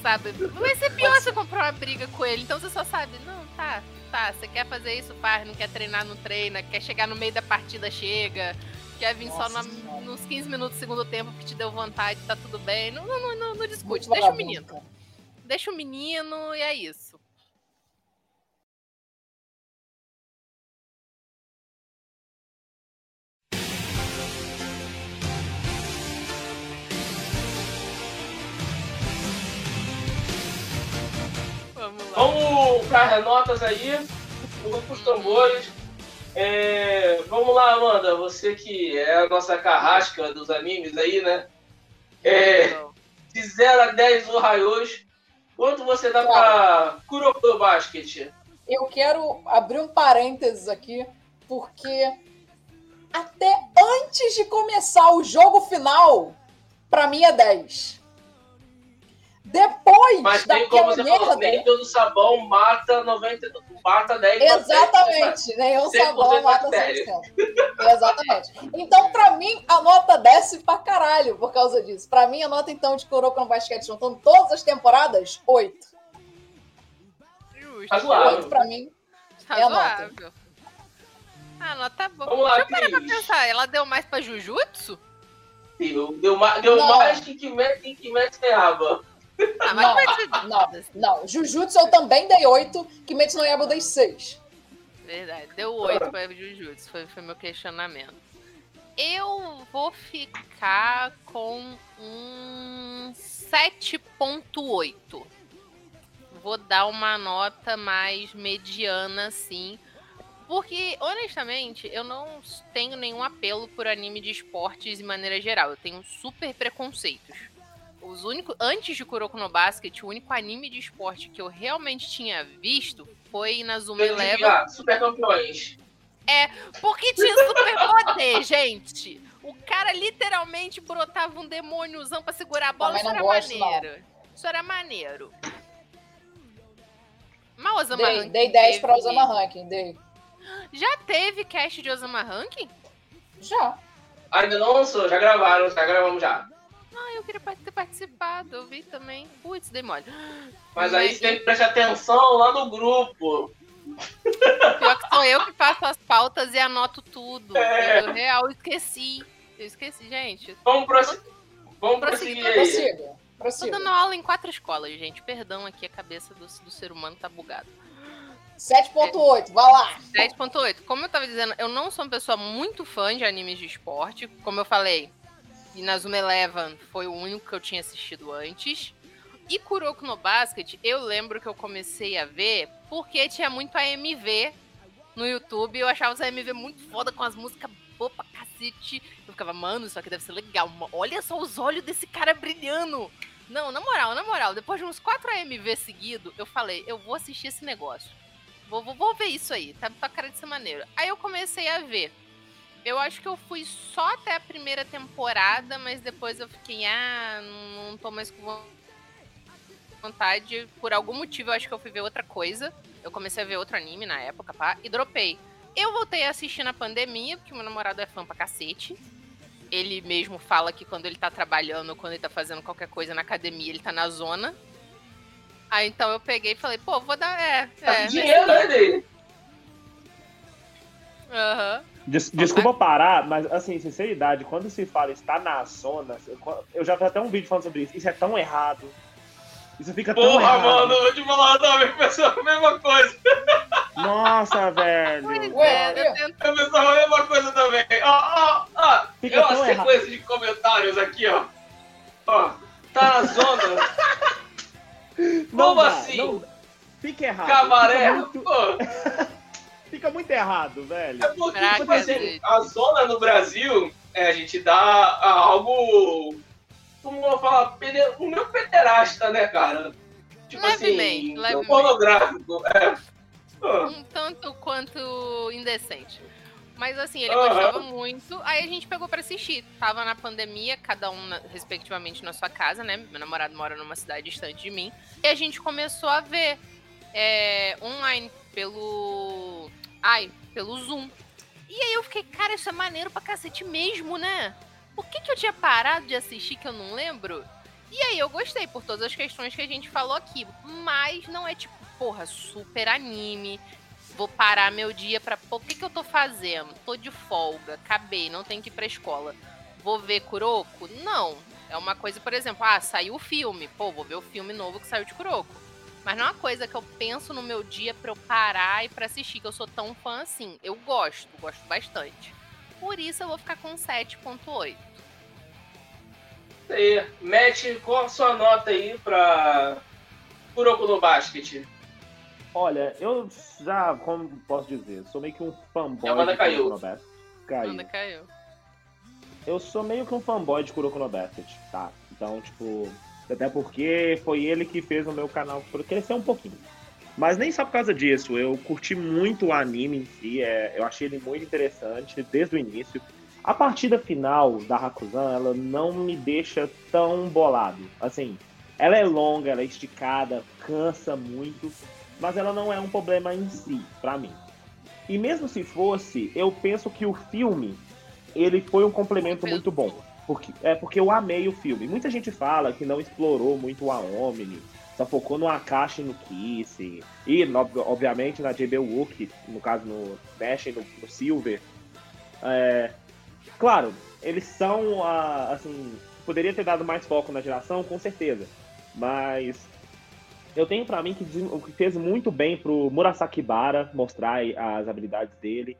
Sabe? Vai ser pior você comprar uma briga com ele. Então você só sabe, não, tá, tá, você quer fazer isso, faz, não quer treinar, não treina, quer chegar no meio da partida, chega. Quer vir Nossa só na- nos 15 minutos do segundo tempo que te deu vontade, tá tudo bem. Não, não, não, não, não discute, Muito deixa o menino. Deixa o menino e é isso. Vamos lá. Vamos para as notas aí, vamos pros tambores. É, vamos lá, Amanda, você que é a nossa carrasca dos animes aí, né? É, de 0 a 10 Ohayos, quanto você dá pra Kuroko Basket? Eu quero abrir um parênteses aqui, porque até antes de começar o jogo final, pra mim é 10. Depois Mas tem como você falou, merda. nem todo sabão mata 90, mata 10 Exatamente, nenhum 100% sabão mata bactéria. 100%. Exatamente. Então, pra mim, a nota desce pra caralho por causa disso. Pra mim, a nota, então, de Kuroko no Basquete, juntando todas as temporadas, 8. justo. Razoável. 8 pra mim. é a nota. Razoável. Ah, nota boa. Vamos lá, Deixa eu parar pra pensar. Ela deu mais pra Jujutsu? Deu, deu, ma- deu Não. mais que Kimetsu em Kimetsu. Ah, mas Não, ser Não, não. Jujutsu eu também dei 8, Kimetsu no Yaiba eu dei 6. Verdade, deu 8 pra Jujutsu, foi, foi meu questionamento. Eu vou ficar com um 7.8. Vou dar uma nota mais mediana, assim. Porque, honestamente, eu não tenho nenhum apelo por anime de esportes de maneira geral. Eu tenho super preconceitos. Os únicos, antes de Kuroko no Basket, o único anime de esporte que eu realmente tinha visto foi Inazuma Eleven. Ah, Super campeões. Porque tinha superpoder, (laughs) gente. O cara literalmente brotava um demôniozão pra segurar a bola. Isso não era gosto, maneiro. Isso era maneiro. Mas Osama Dei, Ranking dei 10 pra teve- Osama Ranking, dei. Já teve cast de Osama Ranking? Já. Ainda não lançou, já gravaram, já gravamos já. Ah, eu queria ter participado. Eu vi também. Putz, dei mole. Mas aí você tem que prestar atenção lá no grupo. Pior que sou eu que faço as pautas e anoto tudo. É. Eu real esqueci. Eu esqueci, gente. Vamos, prosseguir. Vamos Prosseguir, prosseguir. Prossiga. Tô dando aula em quatro escolas, gente. Perdão aqui, a cabeça do, do ser humano tá bugada. 7.8, vai lá. 10.8. Como eu tava dizendo, eu não sou uma pessoa muito fã de animes de esporte. Como eu falei, Inazuma Eleven foi o único que eu tinha assistido antes. E Kuroko no Basket, eu lembro que eu comecei a ver porque tinha muito AMV no YouTube. Eu achava os AMV muito foda com as músicas boas pra cacete. Eu ficava, mano, isso aqui deve ser legal. Olha só os olhos desse cara brilhando. Não, na moral, na moral, depois de uns 4 AMV seguidos, eu falei, eu vou assistir esse negócio. Vou, vou, vou ver isso aí, tá, tá cara de ser maneiro. Aí eu comecei a ver. Eu acho que eu fui só até a primeira temporada, mas depois eu fiquei, ah, não, tô mais com vontade. Por algum motivo eu acho que eu fui ver outra coisa. Eu comecei a ver outro anime na época, pá, e dropei. Eu voltei a assistir na pandemia, porque meu namorado é fã pra cacete. Ele mesmo fala que quando ele tá trabalhando, quando ele tá fazendo qualquer coisa na academia, ele tá na zona. Aí então eu peguei e falei, pô, vou dar. É, Tá é. dinheiro, né, dele? Des- desculpa parar, mas assim, sinceridade, quando se fala estar na zona, eu já vi até um vídeo falando sobre isso. Isso é tão errado. Isso fica tão Porra, errado. mano, eu vou te falar, não, eu pensava a mesma coisa. Nossa, (laughs) velho. Pois Ué, é, eu tento. Eu pensava a mesma coisa também. Ó, ó, ó. Fica É uma tão sequência de comentários aqui, ó. Ó, tá na zona. (laughs) Não Como dá, assim? não- Fica errado. Cabaré. Fica muito, Pô, (laughs) fica muito errado, velho. é porque, Caraca, tipo assim, gente. a zona no Brasil, é, a gente dá a algo. Como eu vou falar? Pede- O meu pederasta, né, cara? Tipo Levemente, assim, levemente. pornográfico. É. Pô, Um tanto quanto indecente. Mas assim, ele Aham. gostava muito. Aí a gente pegou pra assistir. Tava na pandemia, cada um na- respectivamente na sua casa, né? Meu namorado mora numa cidade distante de mim. E a gente começou a ver é, online pelo. Ai, pelo Zoom. E aí eu fiquei, cara, isso é maneiro pra cacete mesmo, né? Por que, que eu tinha parado de assistir que eu não lembro? E aí eu gostei por todas as questões que a gente falou aqui. Mas não é tipo, porra, super anime. Vou parar meu dia pra. Pô, o que, que eu tô fazendo? Tô de folga, acabei, não tenho que ir pra escola. Vou ver Kuroko? Não. É uma coisa, por exemplo, ah, saiu o filme. Pô, vou ver o filme novo que saiu de Kuroko. Mas não é uma coisa que eu penso no meu dia pra eu parar e pra assistir, que eu sou tão fã assim. Eu gosto, gosto bastante. Por isso eu vou ficar com 7.8. Isso aí. Matt, qual a sua nota aí pra Kuroko no Basket? Olha, eu já, como posso dizer, sou meio que um fanboy A banda de caiu. Kuroko no Basket. Caiu. Anda caiu. Eu sou meio que um fanboy de Kuroko no Basket, tá? Então, tipo, até porque foi ele que fez o meu canal crescer um pouquinho. Mas nem só por causa disso, eu curti muito o anime em si, é, eu achei ele muito interessante desde o início. A partida final da Hakuzan, ela não me deixa tão bolado. Assim, ela é longa, ela é esticada, cansa muito, mas ela não é um problema em si, pra mim. E mesmo se fosse, eu penso que o filme, ele foi um complemento muito bom. Porque, é porque eu amei o filme. Muita gente fala que não explorou muito a Omni, só focou no Akashi e no Kiss. E, no- obviamente, na JB Wook, no caso no Dash e no, no Silver. É, claro, eles são, ah, assim, poderia ter dado mais foco na geração, com certeza. Mas eu tenho pra mim que fez muito bem pro Murasaki Bara mostrar as habilidades dele.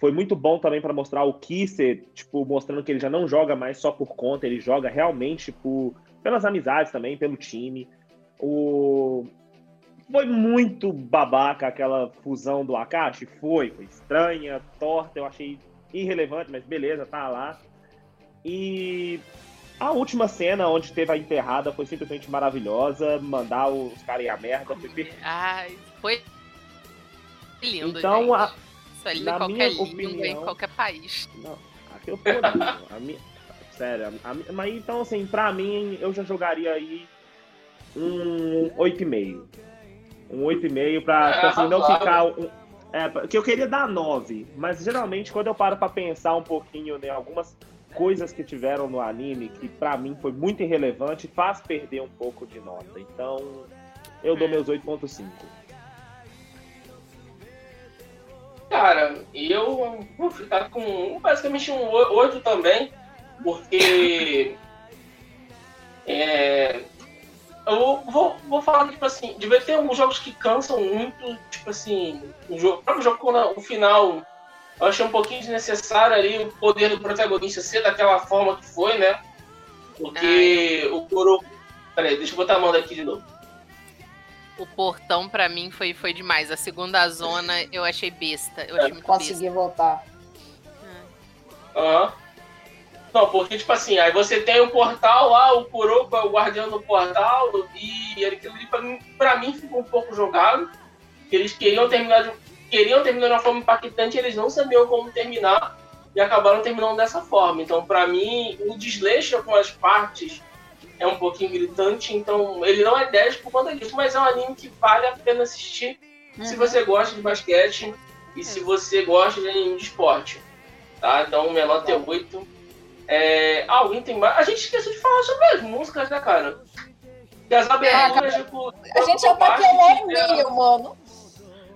Foi muito bom também pra mostrar o Kisser, tipo, mostrando que ele já não joga mais só por conta, ele joga realmente por, pelas amizades também, pelo time. O... Foi muito babaca aquela fusão do Akashi? Foi, foi estranha, torta, eu achei irrelevante, mas beleza, tá lá. E a última cena onde teve a enterrada foi simplesmente maravilhosa, mandar os caras ir a merda, foi. Ai, foi lindo, Então, gente. a- Isso é lindo na em qualquer minha língua, opinião- em qualquer país. Não, aqui eu tô lindo. A minha, sério, a, a- mas então assim, pra mim, eu já jogaria aí um 8,5. Um 8,5 pra, tipo assim, não ficar. Um, é, que eu queria dar 9, mas geralmente quando eu paro pra pensar um pouquinho em algumas coisas que tiveram no anime, que pra mim foi muito irrelevante, faz perder um pouco de nota. Então, eu dou meus 8,5. Cara, eu vou ficar com basicamente um 8 também, porque é, eu vou, vou falar que, tipo assim, devia ter alguns jogos que cansam muito, tipo assim, o, jogo, o próprio jogo quando o final eu achei um pouquinho desnecessário ali o poder do protagonista ser daquela forma que foi, né? Porque o Kuroko. Peraí, deixa eu botar a mão daqui de novo. O portão, pra mim, foi, foi demais. A segunda zona, eu achei besta. Eu achei muito Consegui voltar. Aham. Não, porque, tipo assim, aí você tem o portal lá, o Kuroko é o guardião do portal, e aquilo ali pra mim, pra mim ficou um pouco jogado. Eles queriam terminar de, queriam terminar de uma forma impactante, eles não sabiam como terminar, e acabaram terminando dessa forma. Então, pra mim, o desleixo com as partes é um pouquinho gritante, então ele não é 10 por conta disso, mas é um anime que vale a pena assistir se você gosta de basquete e se você gosta de anime de esporte. Tá? Então minha nota é 8. É... Ah, alguém tem mais. A gente esqueceu de falar sobre as músicas, né, cara? E as aberturas de cu- A gente já tá há uma hora e meia, mano.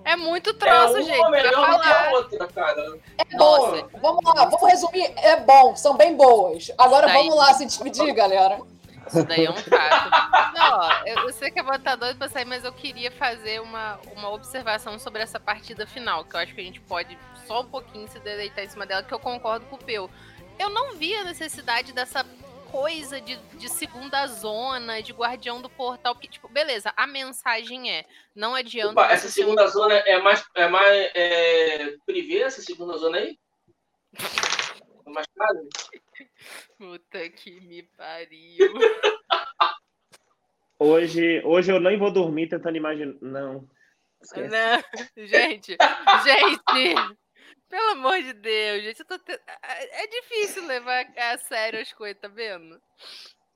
É muito É troço, uma gente. Pra melhor do que a outra, cara. É bom. Nossa. Vamos lá, vamos resumir. É bom, são bem boas. Agora Daí. vamos lá se despedir, galera. Isso daí é um fato. (laughs) Não, ó, eu, eu sei que a boa tá doido pra sair, mas eu queria fazer uma, uma observação sobre essa partida final, que eu acho que a gente pode só um pouquinho se deleitar em cima dela, que eu concordo com o Peu. Eu não vi a necessidade dessa coisa de, de segunda zona, de guardião do portal, porque, tipo, beleza, a mensagem é, não adianta... Opa, essa ser um- segunda zona é mais. É mais. É... Privê essa segunda zona aí? (laughs) Mais caro? Puta que me pariu. (laughs) Hoje, hoje eu nem vou dormir tentando imaginar. Não. Esquece. Não, gente, gente, Pelo amor de Deus, gente. Eu tô te... É, é difícil levar a sério as coisas, tá vendo?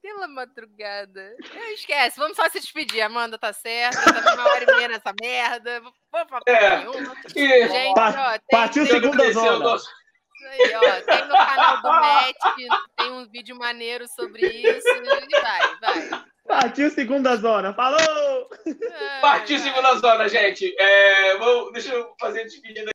Pela madrugada. Esquece, vamos só se despedir. Amanda tá certa, tá uma hora e meia nessa merda. Vamos falar É. nenhuma. Gente, ó, tem, partiu tem, segunda zona. Nosso- aí, ó, tem no canal do Matt, tem um vídeo maneiro sobre isso. E vai, vai. Partiu segunda zona. Falou! Ai, Partiu vai. segunda zona, gente. É, vou, deixa eu fazer a despedida.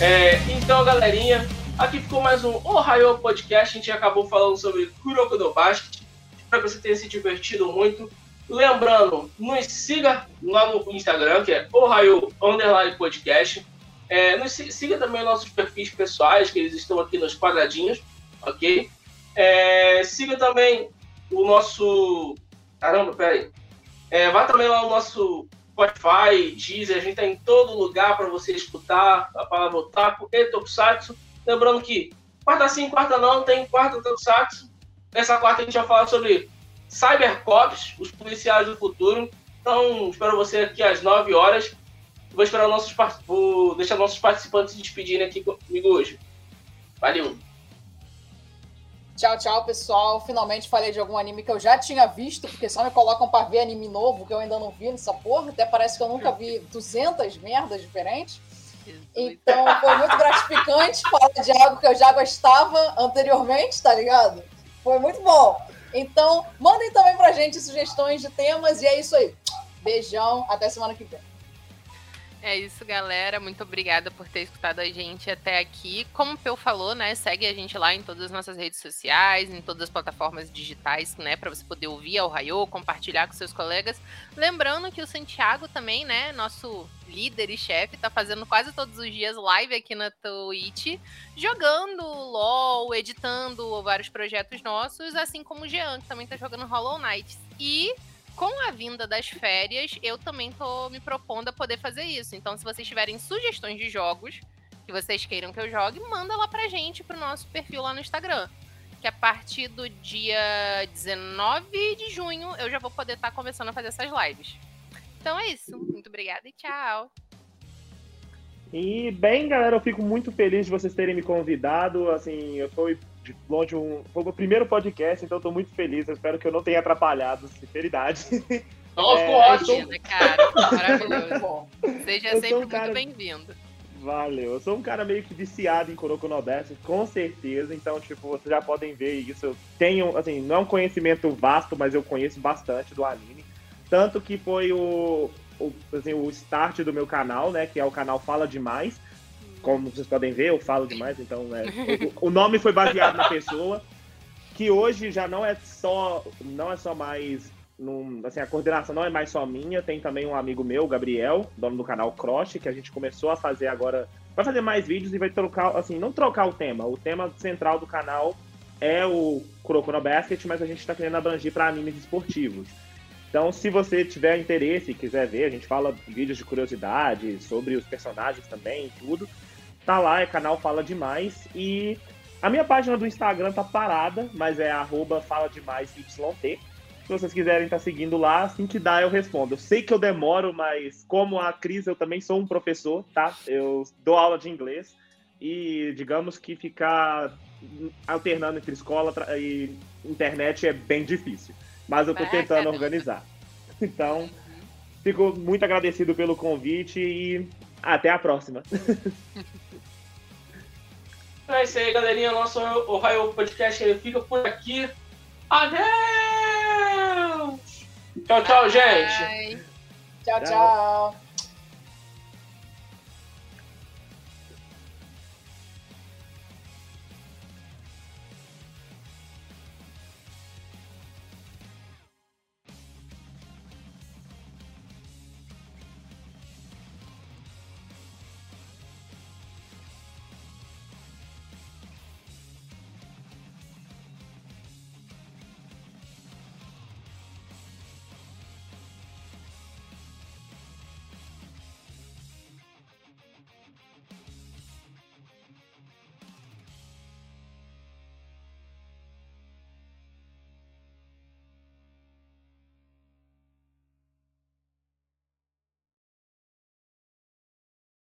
É, então, galerinha, aqui ficou mais um Ohio Podcast. A gente acabou falando sobre Kuroko no Basket. Espero que você tenha se divertido muito. Lembrando, nos siga lá no Instagram, que é Ohio Underline Podcast. É, nos si- siga também nossos perfis pessoais, que eles estão aqui nos quadradinhos, ok? É, siga também o nosso. Caramba, peraí. É, vá também lá no nosso Spotify, Deezer, a gente tá em todo lugar para você escutar a palavra Otaku e Tokusatsu. Lembrando que quarta sim, quarta não, tem quarta Tokusatsu. Nessa quarta a gente vai falar sobre Cybercops, os policiais do futuro. Então, espero você aqui às 9 horas. Vou esperar nossos vou deixar nossos participantes se despedirem aqui comigo hoje. Valeu! Tchau, tchau, pessoal. Finalmente falei de algum anime que eu já tinha visto, porque só me colocam pra ver anime novo que eu ainda não vi nessa porra. Até parece que eu nunca vi 200 merdas diferentes. Então foi muito (laughs) gratificante falar de algo que eu já gostava anteriormente, tá ligado? Foi muito bom. Então, mandem também pra gente sugestões de temas e é isso aí. Beijão, até semana que vem. É isso, galera. Muito obrigada por ter escutado a gente até aqui. Como o Peu falou, né? Segue a gente lá em todas as nossas redes sociais, em todas as plataformas digitais, né? Para você poder ouvir ao Raio, compartilhar com seus colegas. Lembrando que o Santiago também, né? Nosso líder e chefe, tá fazendo quase todos os dias live aqui na Twitch, jogando LOL, editando vários projetos nossos, assim como o Jean, que também tá jogando Hollow Knight. E com a vinda das férias, eu também tô me propondo a poder fazer isso. Então, se vocês tiverem sugestões de jogos que vocês queiram que eu jogue, manda lá pra gente pro nosso perfil lá no Instagram. Que a partir do dia 19 de junho eu já vou poder estar começando a fazer essas lives. Então é isso. Muito obrigada e tchau. E bem, galera, eu fico muito feliz de vocês terem me convidado. Assim, eu fui de longe um. Foi o meu primeiro podcast, então eu tô muito feliz. Eu espero que eu não tenha atrapalhado, sinceridade. Não, É, ótimo. Imagina, cara. (laughs) Maravilhoso. Seja Eu sempre um cara- muito bem-vindo. Valeu. Eu sou um cara meio que viciado em Kuroko no com certeza. Então, tipo, vocês já podem ver isso. Eu tenho, assim, não é um conhecimento vasto, mas eu conheço bastante do anime. Tanto que foi o, o, assim, o start do meu canal, né? Que é o canal Fala Demais. Como vocês podem ver, eu falo demais, então é, o, o nome foi baseado na pessoa. Que hoje já não é só. Não é só mais. num- assim, a coordenação não é mais só minha, tem também um amigo meu, Gabriel, dono do canal Cross, que a gente começou a fazer agora. Vai fazer mais vídeos e vai trocar, assim, não trocar o tema. O tema central do canal é o Kuroko no Basket, mas a gente está querendo abranger para animes esportivos. Então, se você tiver interesse e quiser ver, a gente fala vídeos de curiosidade sobre os personagens também, tudo. Tá lá, é canal Fala Demais. E a minha página do Instagram tá parada, mas é arroba Fala Demais YT. Se vocês quiserem estar seguindo lá, assim que dá eu respondo. Eu sei que eu demoro, mas como a Cris, eu também sou um professor, tá? Eu dou aula de inglês. E digamos que ficar alternando entre escola e internet é bem difícil. Mas eu tô Ah, tentando organizar. Então, fico muito agradecido pelo convite e até a próxima. (laughs) É isso aí, galerinha. Nosso Ohio Podcast ele fica por aqui. Adeus! Tchau, tchau, gente. Bye. Tchau, Tchau. tchau.